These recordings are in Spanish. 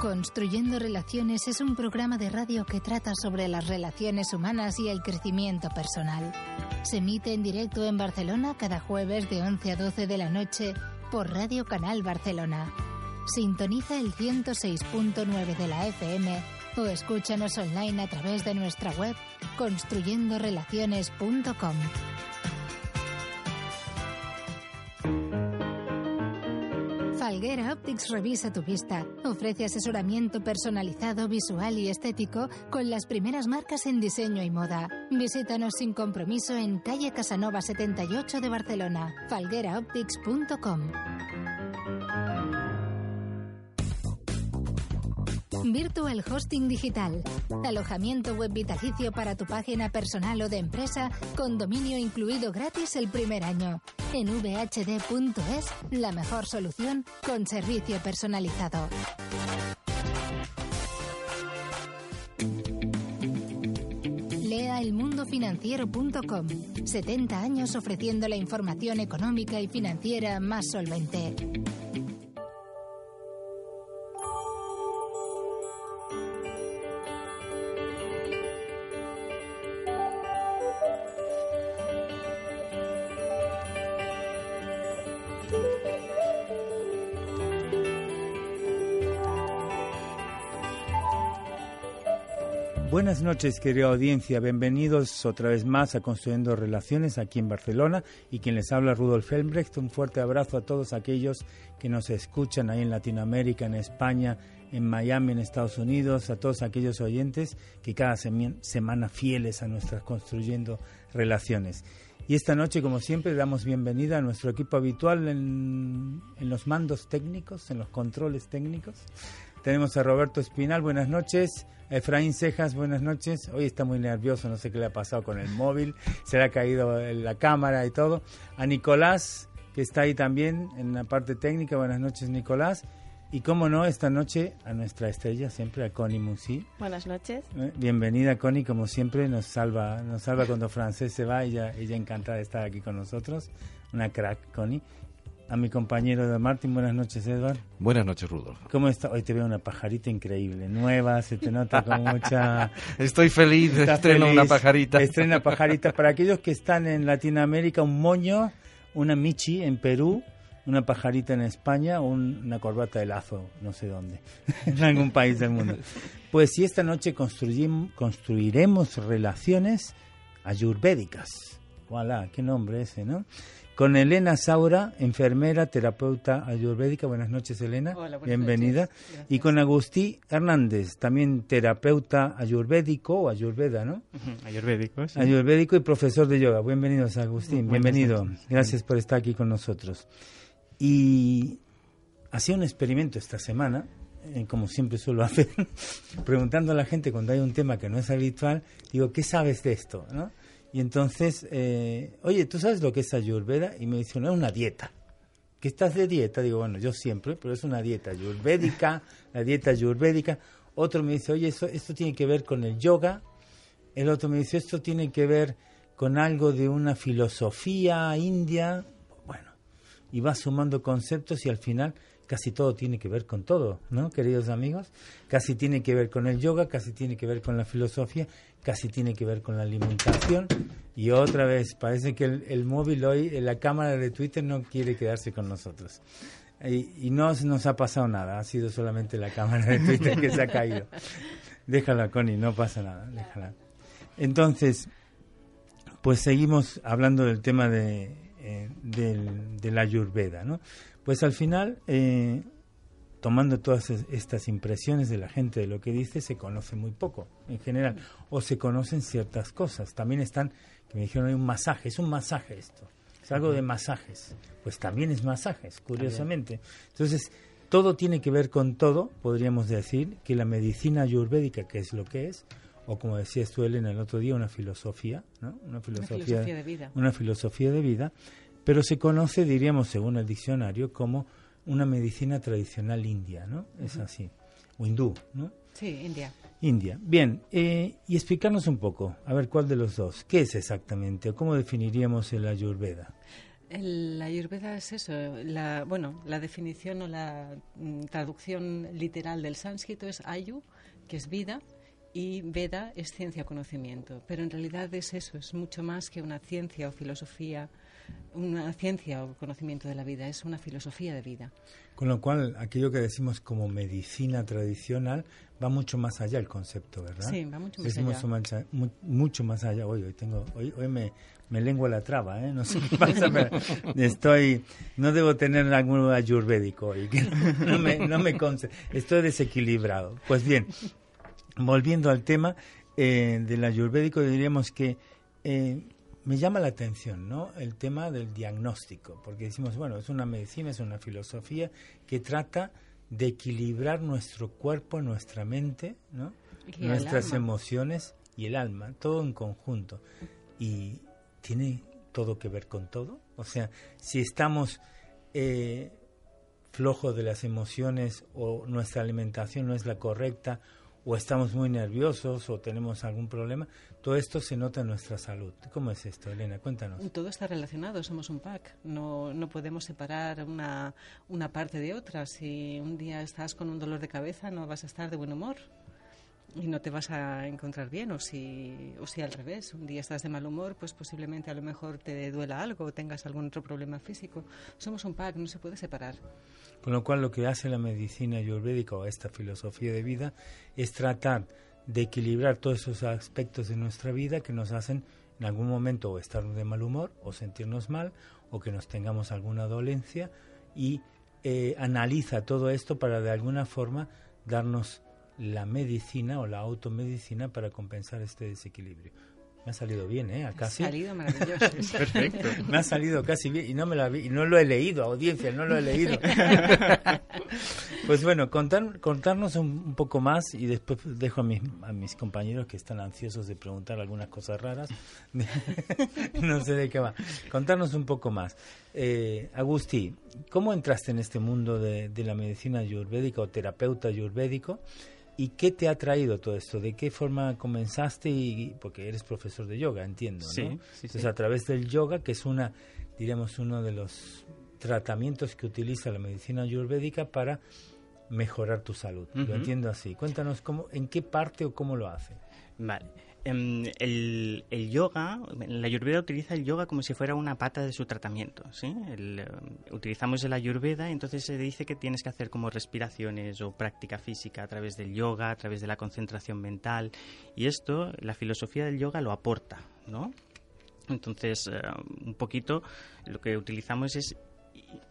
Construyendo Relaciones es un programa de radio que trata sobre las relaciones humanas y el crecimiento personal. Se emite en directo en Barcelona cada jueves de 11 a 12 de la noche por Radio Canal Barcelona. Sintoniza el 106.9 de la FM o escúchanos online a través de nuestra web construyendorelaciones.com. Falguera Optics revisa tu vista. Ofrece asesoramiento personalizado, visual y estético con las primeras marcas en diseño y moda. Visítanos sin compromiso en calle Casanova 78 de Barcelona. falgueraoptics.com. Virtual Hosting Digital. Alojamiento web vitalicio para tu página personal o de empresa con dominio incluido gratis el primer año. En vhd.es, la mejor solución con servicio personalizado. Lea elmundofinanciero.com. 70 años ofreciendo la información económica y financiera más solvente. Buenas noches, querida audiencia. Bienvenidos otra vez más a Construyendo Relaciones aquí en Barcelona. Y quien les habla, Rudolf Helmbrecht. Un fuerte abrazo a todos aquellos que nos escuchan ahí en Latinoamérica, en España, en Miami, en Estados Unidos, a todos aquellos oyentes que cada semana fieles a nuestras Construyendo Relaciones. Y esta noche, como siempre, damos bienvenida a nuestro equipo habitual en, en los mandos técnicos, en los controles técnicos. Tenemos a Roberto Espinal, buenas noches. Efraín Cejas, buenas noches. Hoy está muy nervioso, no sé qué le ha pasado con el móvil, se le ha caído la cámara y todo. A Nicolás, que está ahí también en la parte técnica, buenas noches Nicolás. Y cómo no, esta noche a nuestra estrella, siempre a Connie Musi. Buenas noches. Eh, bienvenida Connie, como siempre, nos salva, nos salva cuando Francés se va, ella, ella encantada de estar aquí con nosotros. Una crack, Connie a mi compañero de Martín. Buenas noches, Edward. Buenas noches, Rudolf. ¿Cómo está? Hoy te veo una pajarita increíble, nueva, se te nota con mucha... Estoy feliz, estreno una pajarita. Estrena pajarita. Para aquellos que están en Latinoamérica, un moño, una michi en Perú, una pajarita en España, una corbata de lazo, no sé dónde, en algún país del mundo. Pues si esta noche construiremos relaciones ayurvédicas. Voilà, qué nombre ese, ¿no? Con Elena Saura, enfermera, terapeuta ayurvédica. Buenas noches, Elena. Hola, Bienvenida. Y con Agustí Hernández, también terapeuta ayurvédico o ayurveda, ¿no? Ayurvédico, sí. Ayurvédico y profesor de yoga. Bienvenidos, Agustín. Bienvenido. Gracias por estar aquí con nosotros. Y hacía un experimento esta semana, eh, como siempre suelo hacer, preguntando a la gente cuando hay un tema que no es habitual, digo, ¿qué sabes de esto? ¿no? Y entonces, eh, oye, ¿tú sabes lo que es ayurveda? Y me dice, no, es una dieta. ¿Que estás de dieta? Digo, bueno, yo siempre, pero es una dieta ayurvédica, la dieta ayurvédica. Otro me dice, oye, eso, esto tiene que ver con el yoga. El otro me dice, esto tiene que ver con algo de una filosofía india. Bueno, y va sumando conceptos y al final casi todo tiene que ver con todo, ¿no, queridos amigos? Casi tiene que ver con el yoga, casi tiene que ver con la filosofía, casi tiene que ver con la alimentación. Y otra vez, parece que el, móvil hoy, la cámara de Twitter no quiere quedarse con nosotros. Y, no nos ha pasado nada, ha sido solamente la cámara de Twitter que se ha caído. Déjala, Connie, no pasa nada, déjala. Entonces, pues seguimos hablando del tema de, eh, de la Ayurveda, ¿no? Pues al final, eh, tomando todas estas impresiones de la gente de lo que dice, se conoce muy poco en general, o se conocen ciertas cosas. También están, que me dijeron, hay un masaje, es un masaje esto, es algo de masajes. Pues también es masajes, curiosamente. Entonces, todo tiene que ver con todo, podríamos decir, que la medicina ayurvédica, que es lo que es, o como decías tú, Elena, el otro día, una filosofía, ¿no? Una filosofía, una filosofía de vida. Una filosofía de vida pero se conoce, diríamos, según el diccionario, como una medicina tradicional india, ¿no? Es así. O hindú, ¿no? Sí, India. India. Bien, eh, y explicarnos un poco, a ver cuál de los dos, ¿qué es exactamente o cómo definiríamos el ayurveda? La ayurveda es eso. La, bueno, la definición o la mm, traducción literal del sánscrito es ayu, que es vida, y Veda es ciencia conocimiento, pero en realidad es eso, es mucho más que una ciencia o filosofía, una ciencia o conocimiento de la vida, es una filosofía de vida. Con lo cual, aquello que decimos como medicina tradicional va mucho más allá el concepto, ¿verdad? Sí, va mucho más allá. Mucho más, allá. Hoy, hoy, tengo, hoy, hoy me, me lengua la traba, ¿eh? No sé qué pasa, pero estoy, no debo tener algún ayurvédico hoy, no me, no me estoy desequilibrado. Pues bien, volviendo al tema eh, del ayurvédico, diríamos que eh, me llama la atención ¿no? el tema del diagnóstico, porque decimos, bueno, es una medicina, es una filosofía que trata de equilibrar nuestro cuerpo, nuestra mente, ¿no? nuestras emociones y el alma, todo en conjunto. Y tiene todo que ver con todo. O sea, si estamos eh, flojos de las emociones o nuestra alimentación no es la correcta o estamos muy nerviosos o tenemos algún problema, todo esto se nota en nuestra salud. ¿Cómo es esto, Elena? Cuéntanos. Todo está relacionado, somos un pack. No, no podemos separar una, una parte de otra. Si un día estás con un dolor de cabeza, no vas a estar de buen humor y no te vas a encontrar bien o si, o si al revés, un día estás de mal humor, pues posiblemente a lo mejor te duela algo o tengas algún otro problema físico. Somos un pack, no se puede separar. Con lo cual lo que hace la medicina ayurvédica o esta filosofía de vida es tratar de equilibrar todos esos aspectos de nuestra vida que nos hacen en algún momento o estar de mal humor o sentirnos mal o que nos tengamos alguna dolencia y eh, analiza todo esto para de alguna forma darnos la medicina o la automedicina para compensar este desequilibrio. Me ha salido bien, ¿eh? Casi. Ha salido maravilloso. Perfecto. Me ha salido casi bien y no me la vi, y no lo he leído, audiencia, no lo he leído. pues bueno, contar, contarnos un, poco más y después dejo a mis, a mis compañeros que están ansiosos de preguntar algunas cosas raras. no sé de qué va. Contarnos un poco más. Eh, Agustí, ¿cómo entraste en este mundo de, de la medicina ayurvédica o terapeuta ayurvédico? ¿Y qué te ha traído todo esto? ¿De qué forma comenzaste? Y, porque eres profesor de yoga, entiendo, ¿no? Sí, sí, Entonces, a través del yoga, que es una, diremos, uno de los tratamientos que utiliza la medicina ayurvédica para mejorar tu salud. Lo entiendo así. Cuéntanos cómo, en qué parte o cómo lo hace. Vale. Em, el, yoga, la ayurveda utiliza el yoga como si fuera una pata de su tratamiento. ¿sí? Em, utilizamos el ayurveda entonces se dice que tienes que hacer como respiraciones o práctica física a través del yoga, a través de la concentración mental. Y esto, la filosofía del yoga lo aporta. ¿no? Entonces, eh, un poquito lo que utilizamos es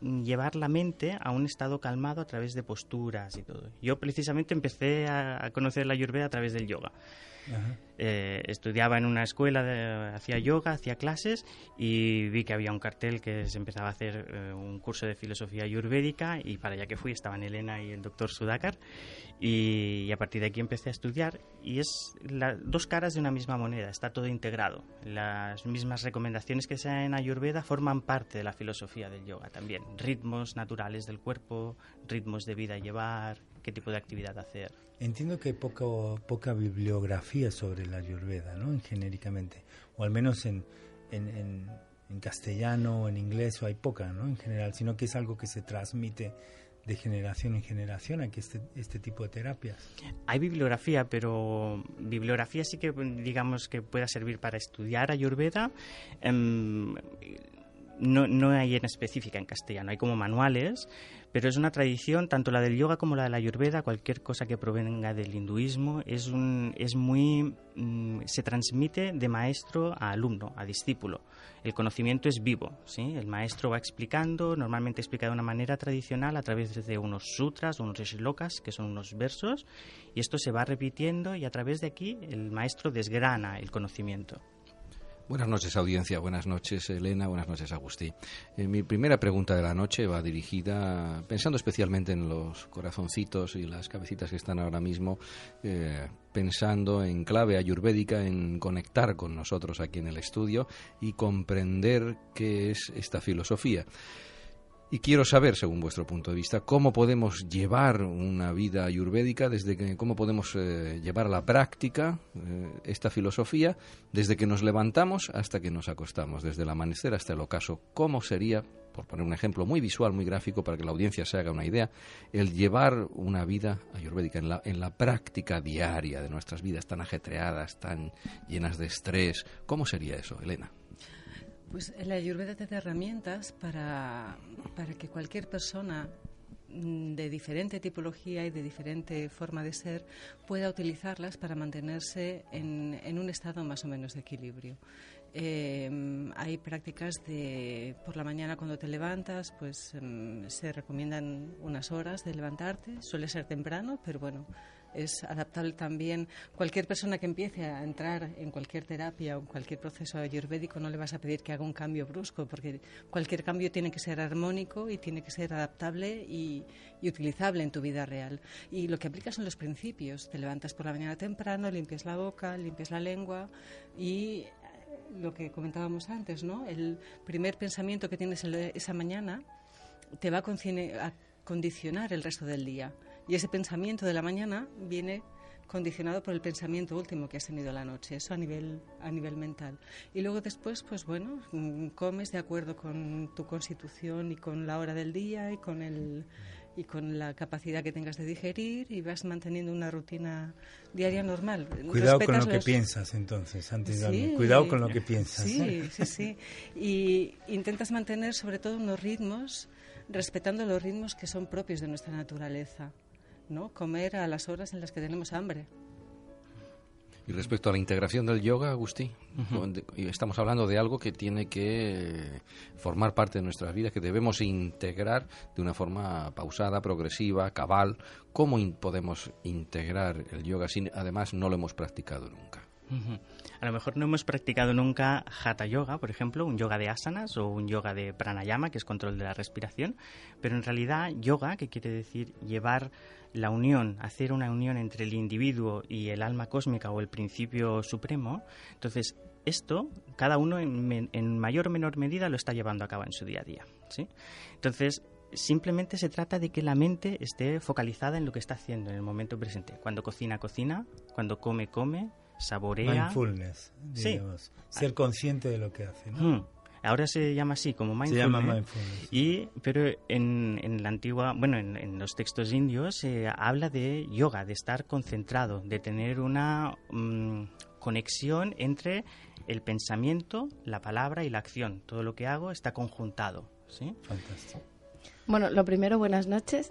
llevar la mente a un estado calmado a través de posturas y todo. Yo precisamente empecé a, a conocer la ayurveda a través del yoga. Eh, estudiaba en una escuela, hacía yoga, hacía clases y vi que había un cartel que se empezaba a hacer eh, un curso de filosofía ayurvédica y para allá que fui estaban Elena y el doctor Sudakar y, a partir de aquí empecé a estudiar y es dos caras de una misma moneda, está todo integrado. Las mismas recomendaciones que se dan en ayurveda forman parte de la filosofía del yoga también, ritmos naturales del cuerpo, ritmos de vida a llevar, qué tipo de actividad hacer. Entiendo que hay poco, poca bibliografía sobre la Ayurveda, ¿no? En, genéricamente, o al menos en, en, en, castellano o en inglés, o hay poca, ¿no? En general, sino que es algo que se transmite de generación en generación aquí este, este tipo de terapias. Hay bibliografía, pero bibliografía sí que digamos que pueda servir para estudiar Ayurveda. Em, no, no hay en específica en castellano, hay como manuales, pero es una tradición, tanto la del yoga como la de la ayurveda, cualquier cosa que provenga del hinduismo, es, un, es muy. Mm, se transmite de maestro a alumno, a discípulo. El conocimiento es vivo, ¿sí? El maestro va explicando, normalmente explica de una manera tradicional a través de unos sutras, unos shlokas, que son unos versos, y esto se va repitiendo y a través de aquí el maestro desgrana el conocimiento. Buenas noches, audiencia. Buenas noches, Elena. Buenas noches, Agustín. Eh, mi primera pregunta de la noche va dirigida, pensando especialmente en los corazoncitos y las cabecitas que están ahora mismo, eh, pensando en clave ayurvédica, en conectar con nosotros aquí en el estudio y comprender qué es esta filosofía. Y quiero saber, según vuestro punto de vista, cómo podemos llevar una vida ayurvédica, desde que, cómo podemos eh, llevar a la práctica eh, esta filosofía, desde que nos levantamos hasta que nos acostamos, desde el amanecer hasta el ocaso. ¿Cómo sería, por poner un ejemplo muy visual, muy gráfico, para que la audiencia se haga una idea, el llevar una vida ayurvédica en la, en la práctica diaria de nuestras vidas tan ajetreadas, tan llenas de estrés? ¿Cómo sería eso, Elena? Pues la Ayurveda te da herramientas para, para que cualquier persona mm, de diferente tipología y de diferente forma de ser pueda utilizarlas para mantenerse en, en un estado más o menos de equilibrio. Eh, hay prácticas de por la mañana cuando te levantas, pues mm, se recomiendan unas horas de levantarte. Suele ser temprano, pero bueno, es adaptable también. Cualquier persona que empiece a entrar en cualquier terapia o cualquier proceso ayurvédico no le vas a pedir que haga un cambio brusco, porque cualquier cambio tiene que ser armónico y tiene que ser adaptable y, utilizable en tu vida real. Y lo que aplica son los principios. Te levantas por la mañana temprano, limpias la boca, limpias la lengua y eh, lo que comentábamos antes, ¿no? El primer pensamiento que tienes esa mañana te va a condicionar el resto del día. Y ese pensamiento de la mañana viene condicionado por el pensamiento último que has tenido la noche, eso a nivel, a nivel mental. Y luego después, pues bueno, mm, comes de acuerdo con tu constitución y con la hora del día y con el y con la capacidad que tengas de digerir y vas manteniendo una rutina diaria normal. Cuidado con lo que piensas entonces, antes de Cuidado con lo que piensas. Sí, sí, sí. Y intentas mantener sobre todo unos ritmos, respetando los ritmos que son propios de nuestra naturaleza. ¿No? Comer a las horas en las que tenemos hambre. Y respecto a la integración del yoga, Agustín, estamos hablando de algo que tiene que formar parte de nuestras vidas, que debemos integrar de una forma pausada, progresiva, cabal. ¿Cómo podemos integrar el yoga si además no lo hemos practicado nunca? A lo mejor no hemos practicado nunca hatha yoga, por ejemplo, un yoga de asanas o un yoga de pranayama, que es control de la respiración, pero en realidad yoga, que quiere decir llevar la unión, hacer una unión entre el individuo y el alma cósmica o el principio supremo, entonces esto cada uno en, mayor o menor medida lo está llevando a cabo en su día a día. ¿sí? Entonces, simplemente se trata de que la mente esté focalizada en lo que está haciendo en el momento presente. Cuando cocina, cocina, cuando come, come, saborea. Mindfulness, digamos. Ser consciente de lo que hace. ¿no? Ahora se llama así, como mindfulness. Se llama mindfulness. Y, pero en, en la antigua, bueno, en, los textos indios se habla de yoga, de estar concentrado, de tener una mm, conexión entre el pensamiento, la palabra y la acción. Todo lo que hago está conjuntado. ¿sí? Fantástico. Bueno, lo primero, buenas noches.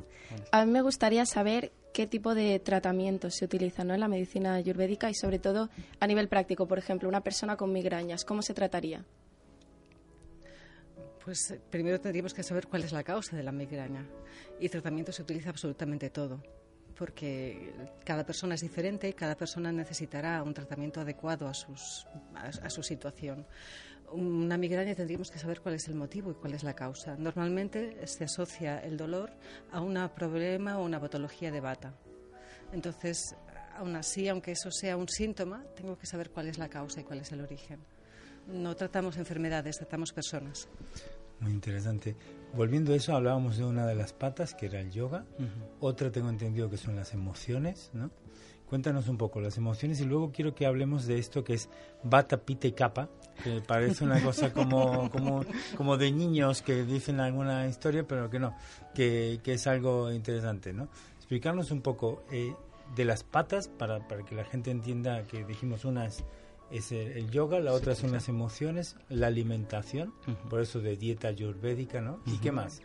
A mí me gustaría saber qué tipo de tratamientos se utilizan en la medicina ayurvédica y sobre todo a nivel práctico. Por ejemplo, una persona con migrañas, ¿cómo se trataría? Pues eh, primero tendríamos que saber cuál es la causa de la migraña. Y tratamiento se utiliza absolutamente todo, porque cada persona es diferente y cada persona necesitará un tratamiento adecuado a, su situación. Una migraña tendríamos que saber cuál es el motivo y cuál es la causa. Normalmente se asocia el dolor a un problema o una patología de bata. Entonces, aún así, aunque eso sea un síntoma, tengo que saber cuál es la causa y cuál es el origen. No tratamos enfermedades, tratamos personas. Muy interesante. Volviendo a eso, hablábamos de una de las patas, que era el yoga. Otra tengo entendido que son las emociones, ¿no? Cuéntanos un poco las emociones y luego quiero que hablemos de esto que es bata, pite, capa, que parece una cosa como, como, como de niños que dicen alguna historia, pero que no, que, que es algo interesante, ¿no? Explicarnos un poco eh, de las patas para, para que la gente entienda que dijimos unas es el, yoga, la otra son las emociones, la alimentación, por eso de dieta ayurvédica, ¿no? ¿Y qué más?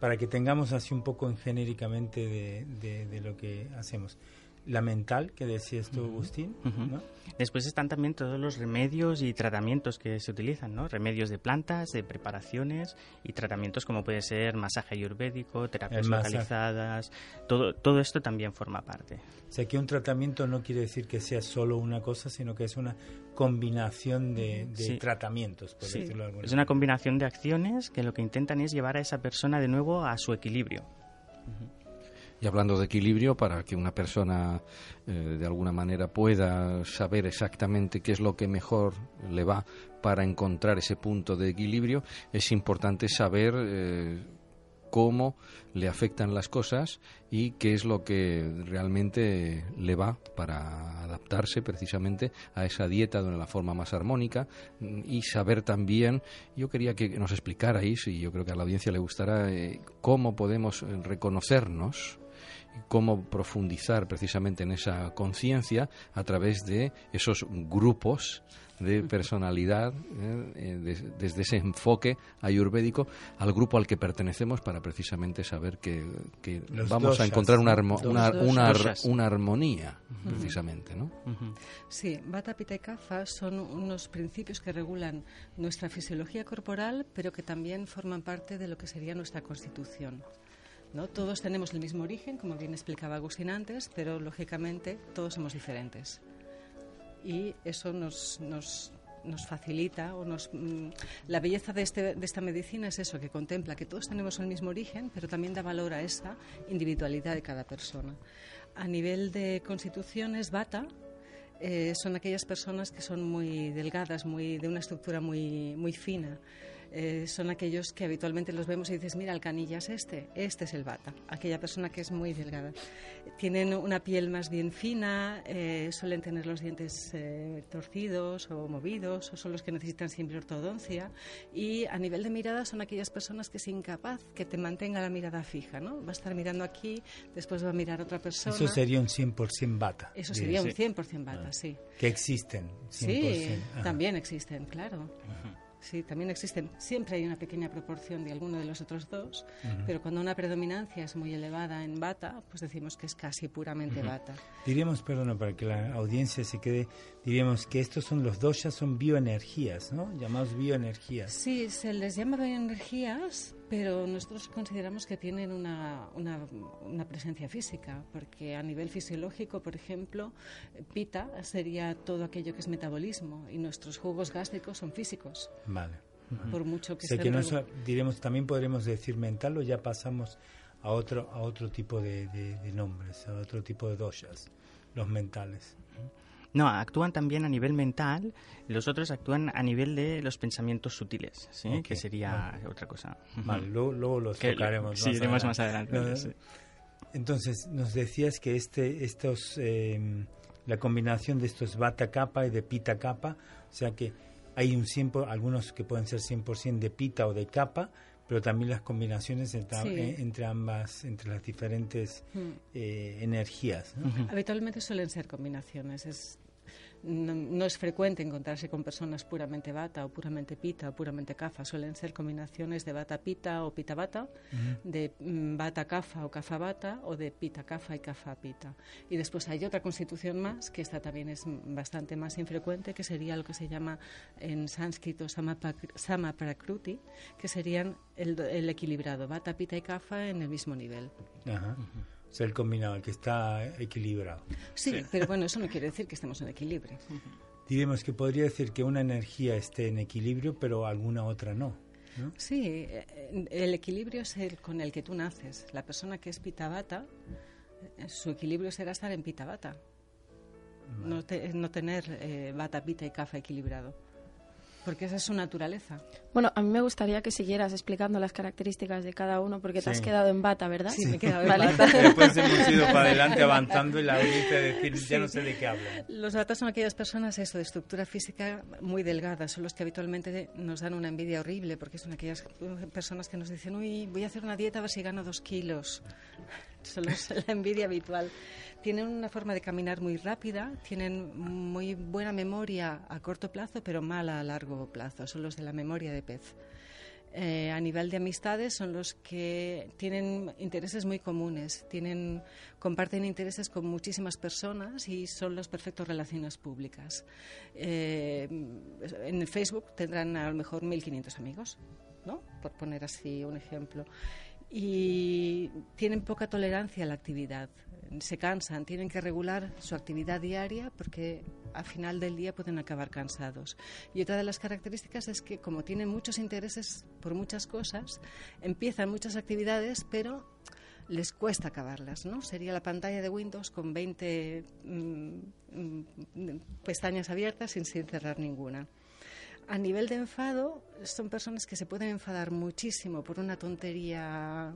Para que tengamos así un poco en genéricamente de, de lo que hacemos la mental que decías tú, Agustín. Después están también todos los remedios y tratamientos que se utilizan, ¿no? Remedios de plantas, de preparaciones y tratamientos como puede ser masaje ayurvédico, terapias localizadas. Todo, todo esto también forma parte. O sea que un tratamiento no quiere decir que sea solo una cosa, sino que es una combinación de, tratamientos, por decirlo Es una combinación de acciones que lo que intentan es llevar a esa persona de nuevo a su equilibrio. Y hablando de equilibrio, para que una persona eh, de alguna manera pueda saber exactamente qué es lo que mejor le va para encontrar ese punto de equilibrio, es importante saber eh, cómo le afectan las cosas y qué es lo que realmente le va para adaptarse precisamente a esa dieta de una forma más armónica y saber también, yo quería que nos explicarais, y yo creo que a la audiencia le gustará, eh, cómo podemos reconocernos cómo profundizar precisamente en esa conciencia a través de esos grupos de personalidad ¿eh? Eh, desde ese enfoque ayurvédico al grupo al que pertenecemos para precisamente saber que, vamos a encontrar una, una, una, armonía precisamente ¿no? Sí, Vata, Pitta y Kapha son unos principios que regulan nuestra fisiología corporal pero que también forman parte de lo que sería nuestra constitución ¿no? Todos tenemos el mismo origen, como bien explicaba Agustín antes, pero lógicamente todos somos diferentes. Y eso nos, nos, nos facilita o nos mm, la belleza de, este, de esta medicina es eso que contempla que todos tenemos el mismo origen pero también da valor a esa individualidad de cada persona. A nivel de constituciones bata eh, son aquellas personas que son muy delgadas muy de una estructura muy muy fina eh, son aquellos que habitualmente los vemos y dices, mira, el canilla es este, este es el bata, aquella persona que es muy delgada. Tienen una piel más bien fina, eh, suelen tener los dientes eh, torcidos o movidos, o son los que necesitan siempre ortodoncia. Y a nivel de mirada son aquellas personas que es incapaz que te mantenga la mirada fija, ¿no? Va a estar mirando aquí, después va a mirar a otra persona. Eso sería un 100% bata. Eso sería un 100% bata, sí. Que existen, 100%. Sí, también existen, claro. Sí, también existen. Siempre hay una pequeña proporción de alguno de los otros dos, pero cuando una predominancia es muy elevada en bata, pues decimos que es casi puramente bata. Diríamos, perdón, para que la audiencia se quede, diríamos que estos son los dos, ya son bioenergías, ¿no? Llamados bioenergías. Sí, se les llama bioenergías pero nosotros consideramos que tienen una, una, presencia física, porque a nivel fisiológico, por ejemplo, pita sería todo aquello que es metabolismo y nuestros jugos gástricos son físicos. Vale. Por mucho que sea que no diremos, también podremos decir mental o ya pasamos a otro, a otro tipo de, de nombres, a otro tipo de doshas, los mentales. No, actúan también a nivel mental, los otros actúan a nivel de los pensamientos sutiles, ¿sí? que sería otra cosa. Vale, luego, los tocaremos. Sí, iremos más adelante. Entonces, nos decías que este, estos, em, la combinación de estos bata capa y de pita capa, o sea que hay un 100, algunos que pueden ser 100% de pita o de capa, pero también las combinaciones entre, eh, entre ambas, entre las diferentes mm. eh, energías. Habitualmente suelen ser combinaciones. Es no, es frecuente encontrarse con personas puramente bata o puramente pita o puramente cafa. Suelen ser combinaciones de bata pita o pita bata, de mm, bata cafa o cafa bata o de pita cafa y cafa pita. Y después hay otra constitución más, que esta también es bastante más infrecuente, que sería lo que se llama en sánscrito sama prakruti, que serían el, equilibrado, bata, pita y cafa en el mismo nivel el combinado, el que está equilibrado. Sí, pero bueno, eso no quiere decir que estemos en equilibrio. Diremos que podría decir que una energía esté en equilibrio, pero alguna otra no. Sí, eh, el equilibrio es el con el que tú naces. La persona que es pitabata, eh, su equilibrio será estar en pitabata. No, no, tener eh, bata, pita y café equilibrado porque esa es su naturaleza. Bueno, a mí me gustaría que siguieras explicando las características de cada uno, porque te has quedado en bata, ¿verdad? Sí, me he quedado en bata. Después hemos ido para adelante avanzando y la audiencia decir, ya no sé de qué hablan. Los batas son aquellas personas, eso, de estructura física muy delgada, son los que habitualmente nos dan una envidia horrible, porque son aquellas personas que nos dicen, uy, voy a hacer una dieta a ver si gano dos kilos. Son la envidia habitual tienen una forma de caminar muy rápida, tienen muy buena memoria a corto plazo, pero mala a largo plazo. Son los de la memoria de pez. Eh, a nivel de amistades son los que tienen intereses muy comunes, tienen, comparten intereses con muchísimas personas y son las perfectas relaciones públicas. Eh, en Facebook tendrán a lo mejor 1.500 amigos, ¿no? por poner así un ejemplo. Y tienen poca tolerancia a la actividad se cansan, tienen que regular su actividad diaria porque al final del día pueden acabar cansados. Y otra de las características es que como tienen muchos intereses por muchas cosas, empiezan muchas actividades, pero les cuesta acabarlas, ¿no? Sería la pantalla de Windows con 20 mm, mm, pestañas abiertas sin, sin cerrar ninguna. A nivel de enfado, son personas que se pueden enfadar muchísimo por una tontería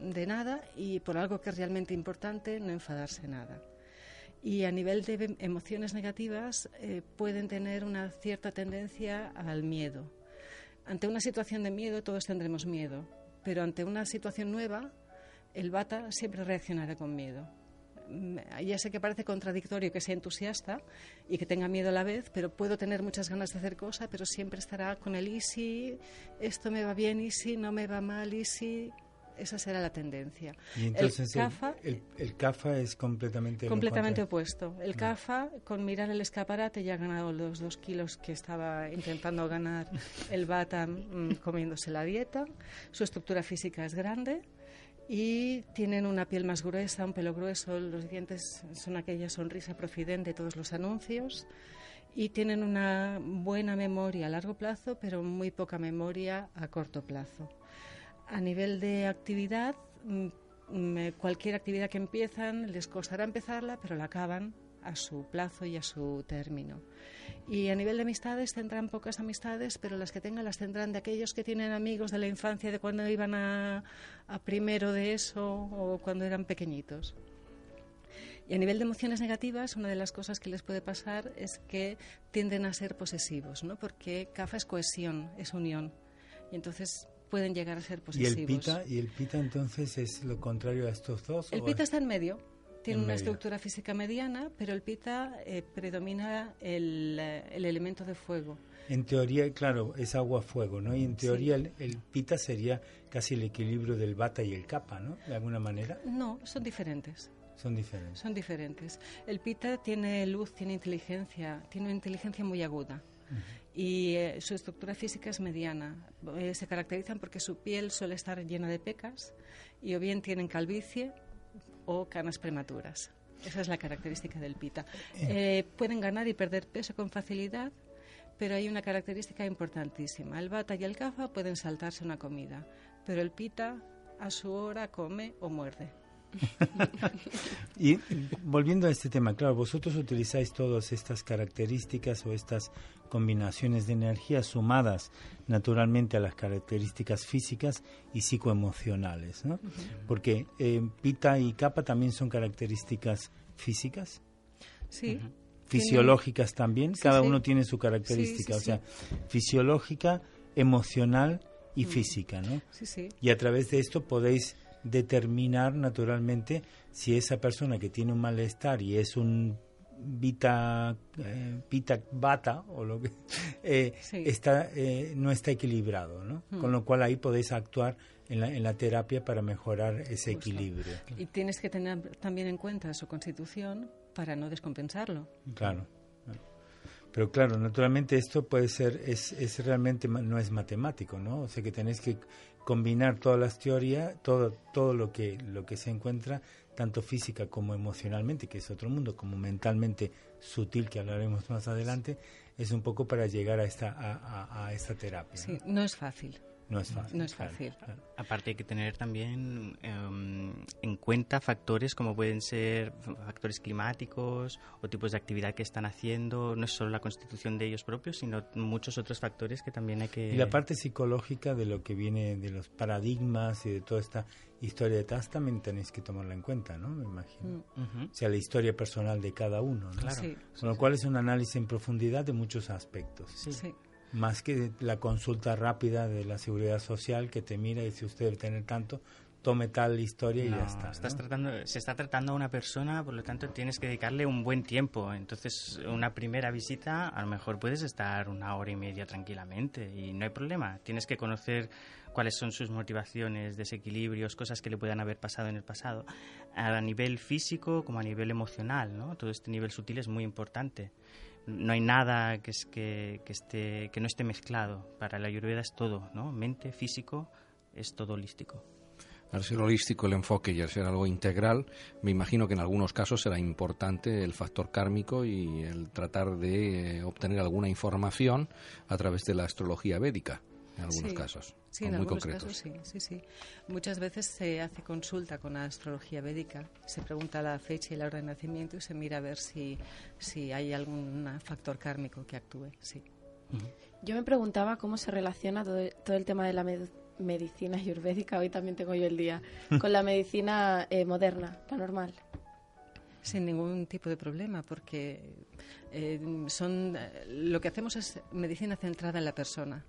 de nada y por algo que es realmente importante, no enfadarse nada. Y a nivel de emociones negativas, eh, pueden tener una cierta tendencia al miedo. Ante una situación de miedo, todos tendremos miedo, pero ante una situación nueva, el bata siempre reaccionará con miedo. Mm, ya sé que parece contradictorio que sea entusiasta y que tenga miedo a la vez, pero puedo tener muchas ganas de hacer cosas, pero siempre estará con el easy, esto me va bien easy, no me va mal easy, esa será la tendencia. Y entonces el CAFA, el, CAFA es completamente completamente opuesto. El CAFA, con mirar el escaparate, ya ha ganado los dos kilos que estaba intentando ganar el Bata mm, comiéndose la dieta. Su estructura física es grande y tienen una piel más gruesa, un pelo grueso, los dientes son aquella sonrisa profidente de todos los anuncios y tienen una buena memoria a largo plazo, pero muy poca memoria a corto plazo. A nivel de actividad, mm, cualquier actividad que empiezan les costará empezarla, pero la acaban a su plazo y a su término. Y a nivel de amistades tendrán pocas amistades, pero las que tengan las tendrán de aquellos que tienen amigos de la infancia, de cuando iban a, a primero de eso o cuando eran pequeñitos. Y a nivel de emociones negativas, una de las cosas que les puede pasar es que tienden a ser posesivos, ¿no? porque CAFA es cohesión, es unión. Y entonces pueden llegar a ser posesivos. ¿Y el pita, y el pita entonces es lo contrario a estos dos? El pita está en medio. Tiene una estructura física mediana, pero el pita eh, predomina el, eh, el, elemento de fuego. En teoría, claro, es agua-fuego, ¿no? Y en teoría el, el, pita sería casi el equilibrio del bata y el capa, ¿no? De alguna manera. No, son diferentes. Son diferentes. Son diferentes. El pita tiene luz, tiene inteligencia, tiene una inteligencia muy aguda y eh, su estructura física es mediana. Eh, se caracterizan porque su piel suele estar llena de pecas y o bien tienen calvicie o canas prematuras. Esa es la característica del pita. Eh, pueden ganar y perder peso con facilidad, pero hay una característica importantísima. El bata y el cafa pueden saltarse una comida, pero el pita a su hora come o muerde. y volviendo a este tema, claro, vosotros utilizáis todas estas características o estas combinaciones de energía sumadas naturalmente a las características físicas y psicoemocionales, ¿no? Porque eh, pita y capa también son características físicas. Sí. Fisiológicas también, cada uno tiene su característica, o sea, fisiológica, emocional y física, ¿no? Y a través de esto podéis determinar naturalmente si esa persona que tiene un malestar y es un vita, eh, vita bata o lo que eh, está eh, no está equilibrado, ¿no? Hmm. Con lo cual ahí podéis actuar en la, en la terapia para mejorar ese equilibrio. Y tienes que tener también en cuenta su constitución para no descompensarlo. Claro. Pero claro, naturalmente esto puede ser, es, es realmente, no es matemático, ¿no? O sea que tenéis que combinar todas las teorías, todo, todo lo que, lo que se encuentra, tanto física como emocionalmente, que es otro mundo, como mentalmente sutil, que hablaremos más adelante, es un poco para llegar a esta, a, a, esta terapia. Sí, no es fácil. No es fácil. No es fácil. Aparte hay que tener también em, en cuenta factores como pueden ser factores climáticos o tipos de actividad que están haciendo. No es solo la constitución de ellos propios, sino muchos otros factores que también hay que... Y la parte psicológica de lo que viene de los paradigmas y de toda esta historia detrás también tenéis que tomarla en cuenta, ¿no? Me imagino. Mm. O sea, la historia personal de cada uno, ¿no? Claro. Con lo cual es un análisis en profundidad de muchos aspectos. sí más que la consulta rápida de la seguridad social que te mira y dice usted debe tener tanto, tome tal historia y ya está. Estás tratando, se está tratando a una persona, por lo tanto tienes que dedicarle un buen tiempo. Entonces, una primera visita, a lo mejor puedes estar una hora y media tranquilamente y no hay problema. Tienes que conocer cuáles son sus motivaciones, desequilibrios, cosas que le puedan haber pasado en el pasado, a nivel físico como a nivel emocional. ¿no? Todo este nivel sutil es muy importante no hay nada que, es, que, que, esté, que no esté mezclado. Para la ayurveda es todo, ¿no? Mente, físico, es todo holístico. Al ser holístico el enfoque y al ser algo integral, me imagino que en algunos casos será importante el factor kármico y el tratar de eh, obtener alguna información a través de la astrología védica en algunos casos. Sí, en algunos casos sí, sí, sí. Muchas veces se hace consulta con la astrología védica, se pregunta la fecha y la hora de nacimiento y se mira a ver si, si hay algún factor kármico que actúe, sí. Yo me preguntaba cómo se relaciona todo, el tema de la medicina ayurvédica, hoy también tengo yo el día, con la medicina eh, moderna, la normal. Sin ningún tipo de problema, porque eh, son, lo que hacemos es medicina centrada en la persona.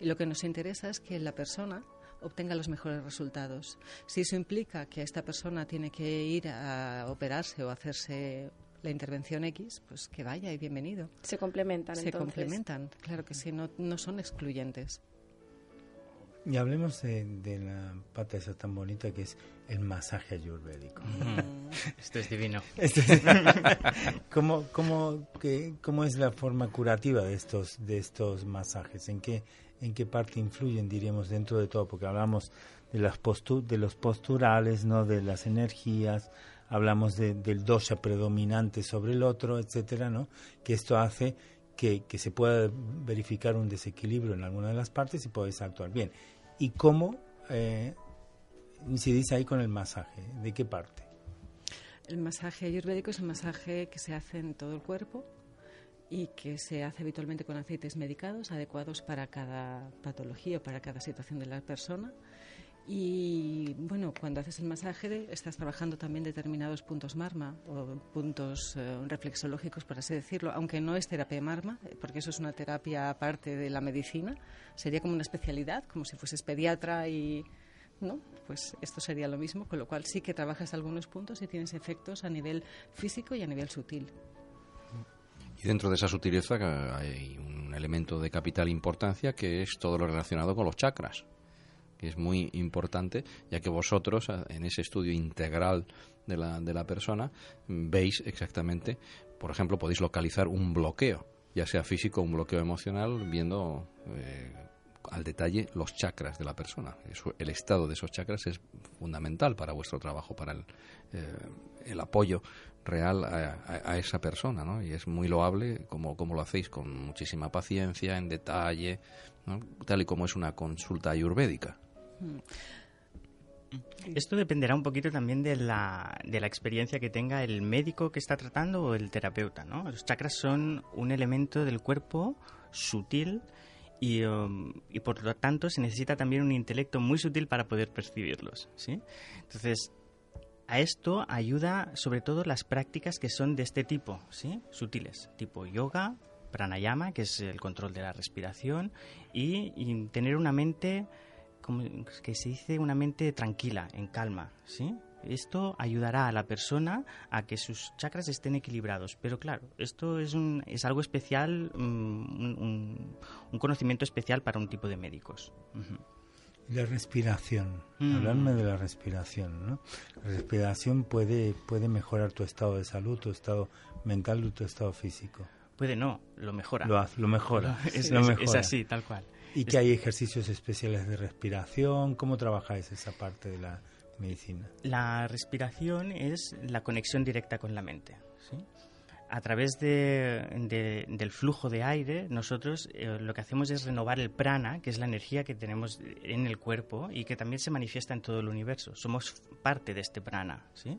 Y lo que nos interesa es que la persona obtenga los mejores resultados. Si eso implica que esta persona tiene que ir a operarse o hacerse la intervención X, pues que vaya y bienvenido. Se complementan, Se complementan, claro que sí, no, no son excluyentes. Y hablemos de, la pata esa tan bonita que es el masaje ayurvédico. Mm. Esto es divino. ¿Cómo, cómo, ¿Cómo es la forma curativa de estos, de estos masajes? ¿En qué, ¿En qué parte influyen, diríamos, dentro de todo? Porque hablamos de, las de los posturales, ¿no? de las energías, hablamos del dosha predominante sobre el otro, etcétera, ¿no? Que esto hace que, que, se pueda verificar un desequilibrio en alguna de las partes y puedes actuar bien. ¿Y cómo eh, incidís ahí con el masaje? ¿De qué parte? El masaje ayurvédico es un masaje que se hace en todo el cuerpo y que se hace habitualmente con aceites medicados adecuados para cada patología, para cada situación de la persona. Y bueno, cuando haces el masaje estás trabajando también determinados puntos marma o puntos eh, reflexológicos, por así decirlo, aunque no es terapia marma, eh, porque eso es una terapia aparte de la medicina, sería como una especialidad, como si fueses pediatra y no, pues esto sería lo mismo, con lo cual sí que trabajas algunos puntos y tienes efectos a nivel físico y a nivel sutil. Y dentro de esa sutileza hay un elemento de capital importancia que es todo lo relacionado con los chakras que es muy importante, ya que vosotros en ese estudio integral de la, de la persona veis exactamente, por ejemplo, podéis localizar un bloqueo, ya sea físico o un bloqueo emocional, viendo eh, al detalle los chakras de la persona. el estado de esos chakras es fundamental para vuestro trabajo, para el, eh, el apoyo real a, esa persona, ¿no? Y es muy loable como, como lo hacéis con muchísima paciencia, en detalle, tal y como es una consulta ayurvédica. Mm. Esto dependerá un poquito también de la, de la experiencia que tenga el médico que está tratando o el terapeuta. ¿no? Los chakras son un elemento del cuerpo sutil y, um, y, por lo tanto se necesita también un intelecto muy sutil para poder percibirlos. ¿sí? Entonces, a esto ayuda sobre todo las prácticas que son de este tipo, ¿sí? sutiles, tipo yoga, pranayama, que es el control de la respiración, y, tener una mente que se dice una mente tranquila, en calma, ¿sí? Esto ayudará a la persona a que sus chakras estén equilibrados. Pero claro, esto es algo especial, mm, un, conocimiento especial para un tipo de médicos. La respiración. Mm. Hablarme de la respiración, ¿no? La respiración puede, puede mejorar tu estado de salud, tu estado mental o tu estado físico. Puede no, lo mejora. Lo, lo mejora. es, así, tal cual. ¿Y que hay ejercicios especiales de respiración? ¿Cómo trabajáis esa parte de la medicina? La respiración es la conexión directa con la mente. A través de, del flujo de aire, nosotros eh, lo que hacemos es renovar el prana, que es la energía que tenemos en el cuerpo y que también se manifiesta en todo el universo. Somos parte de este prana. ¿sí?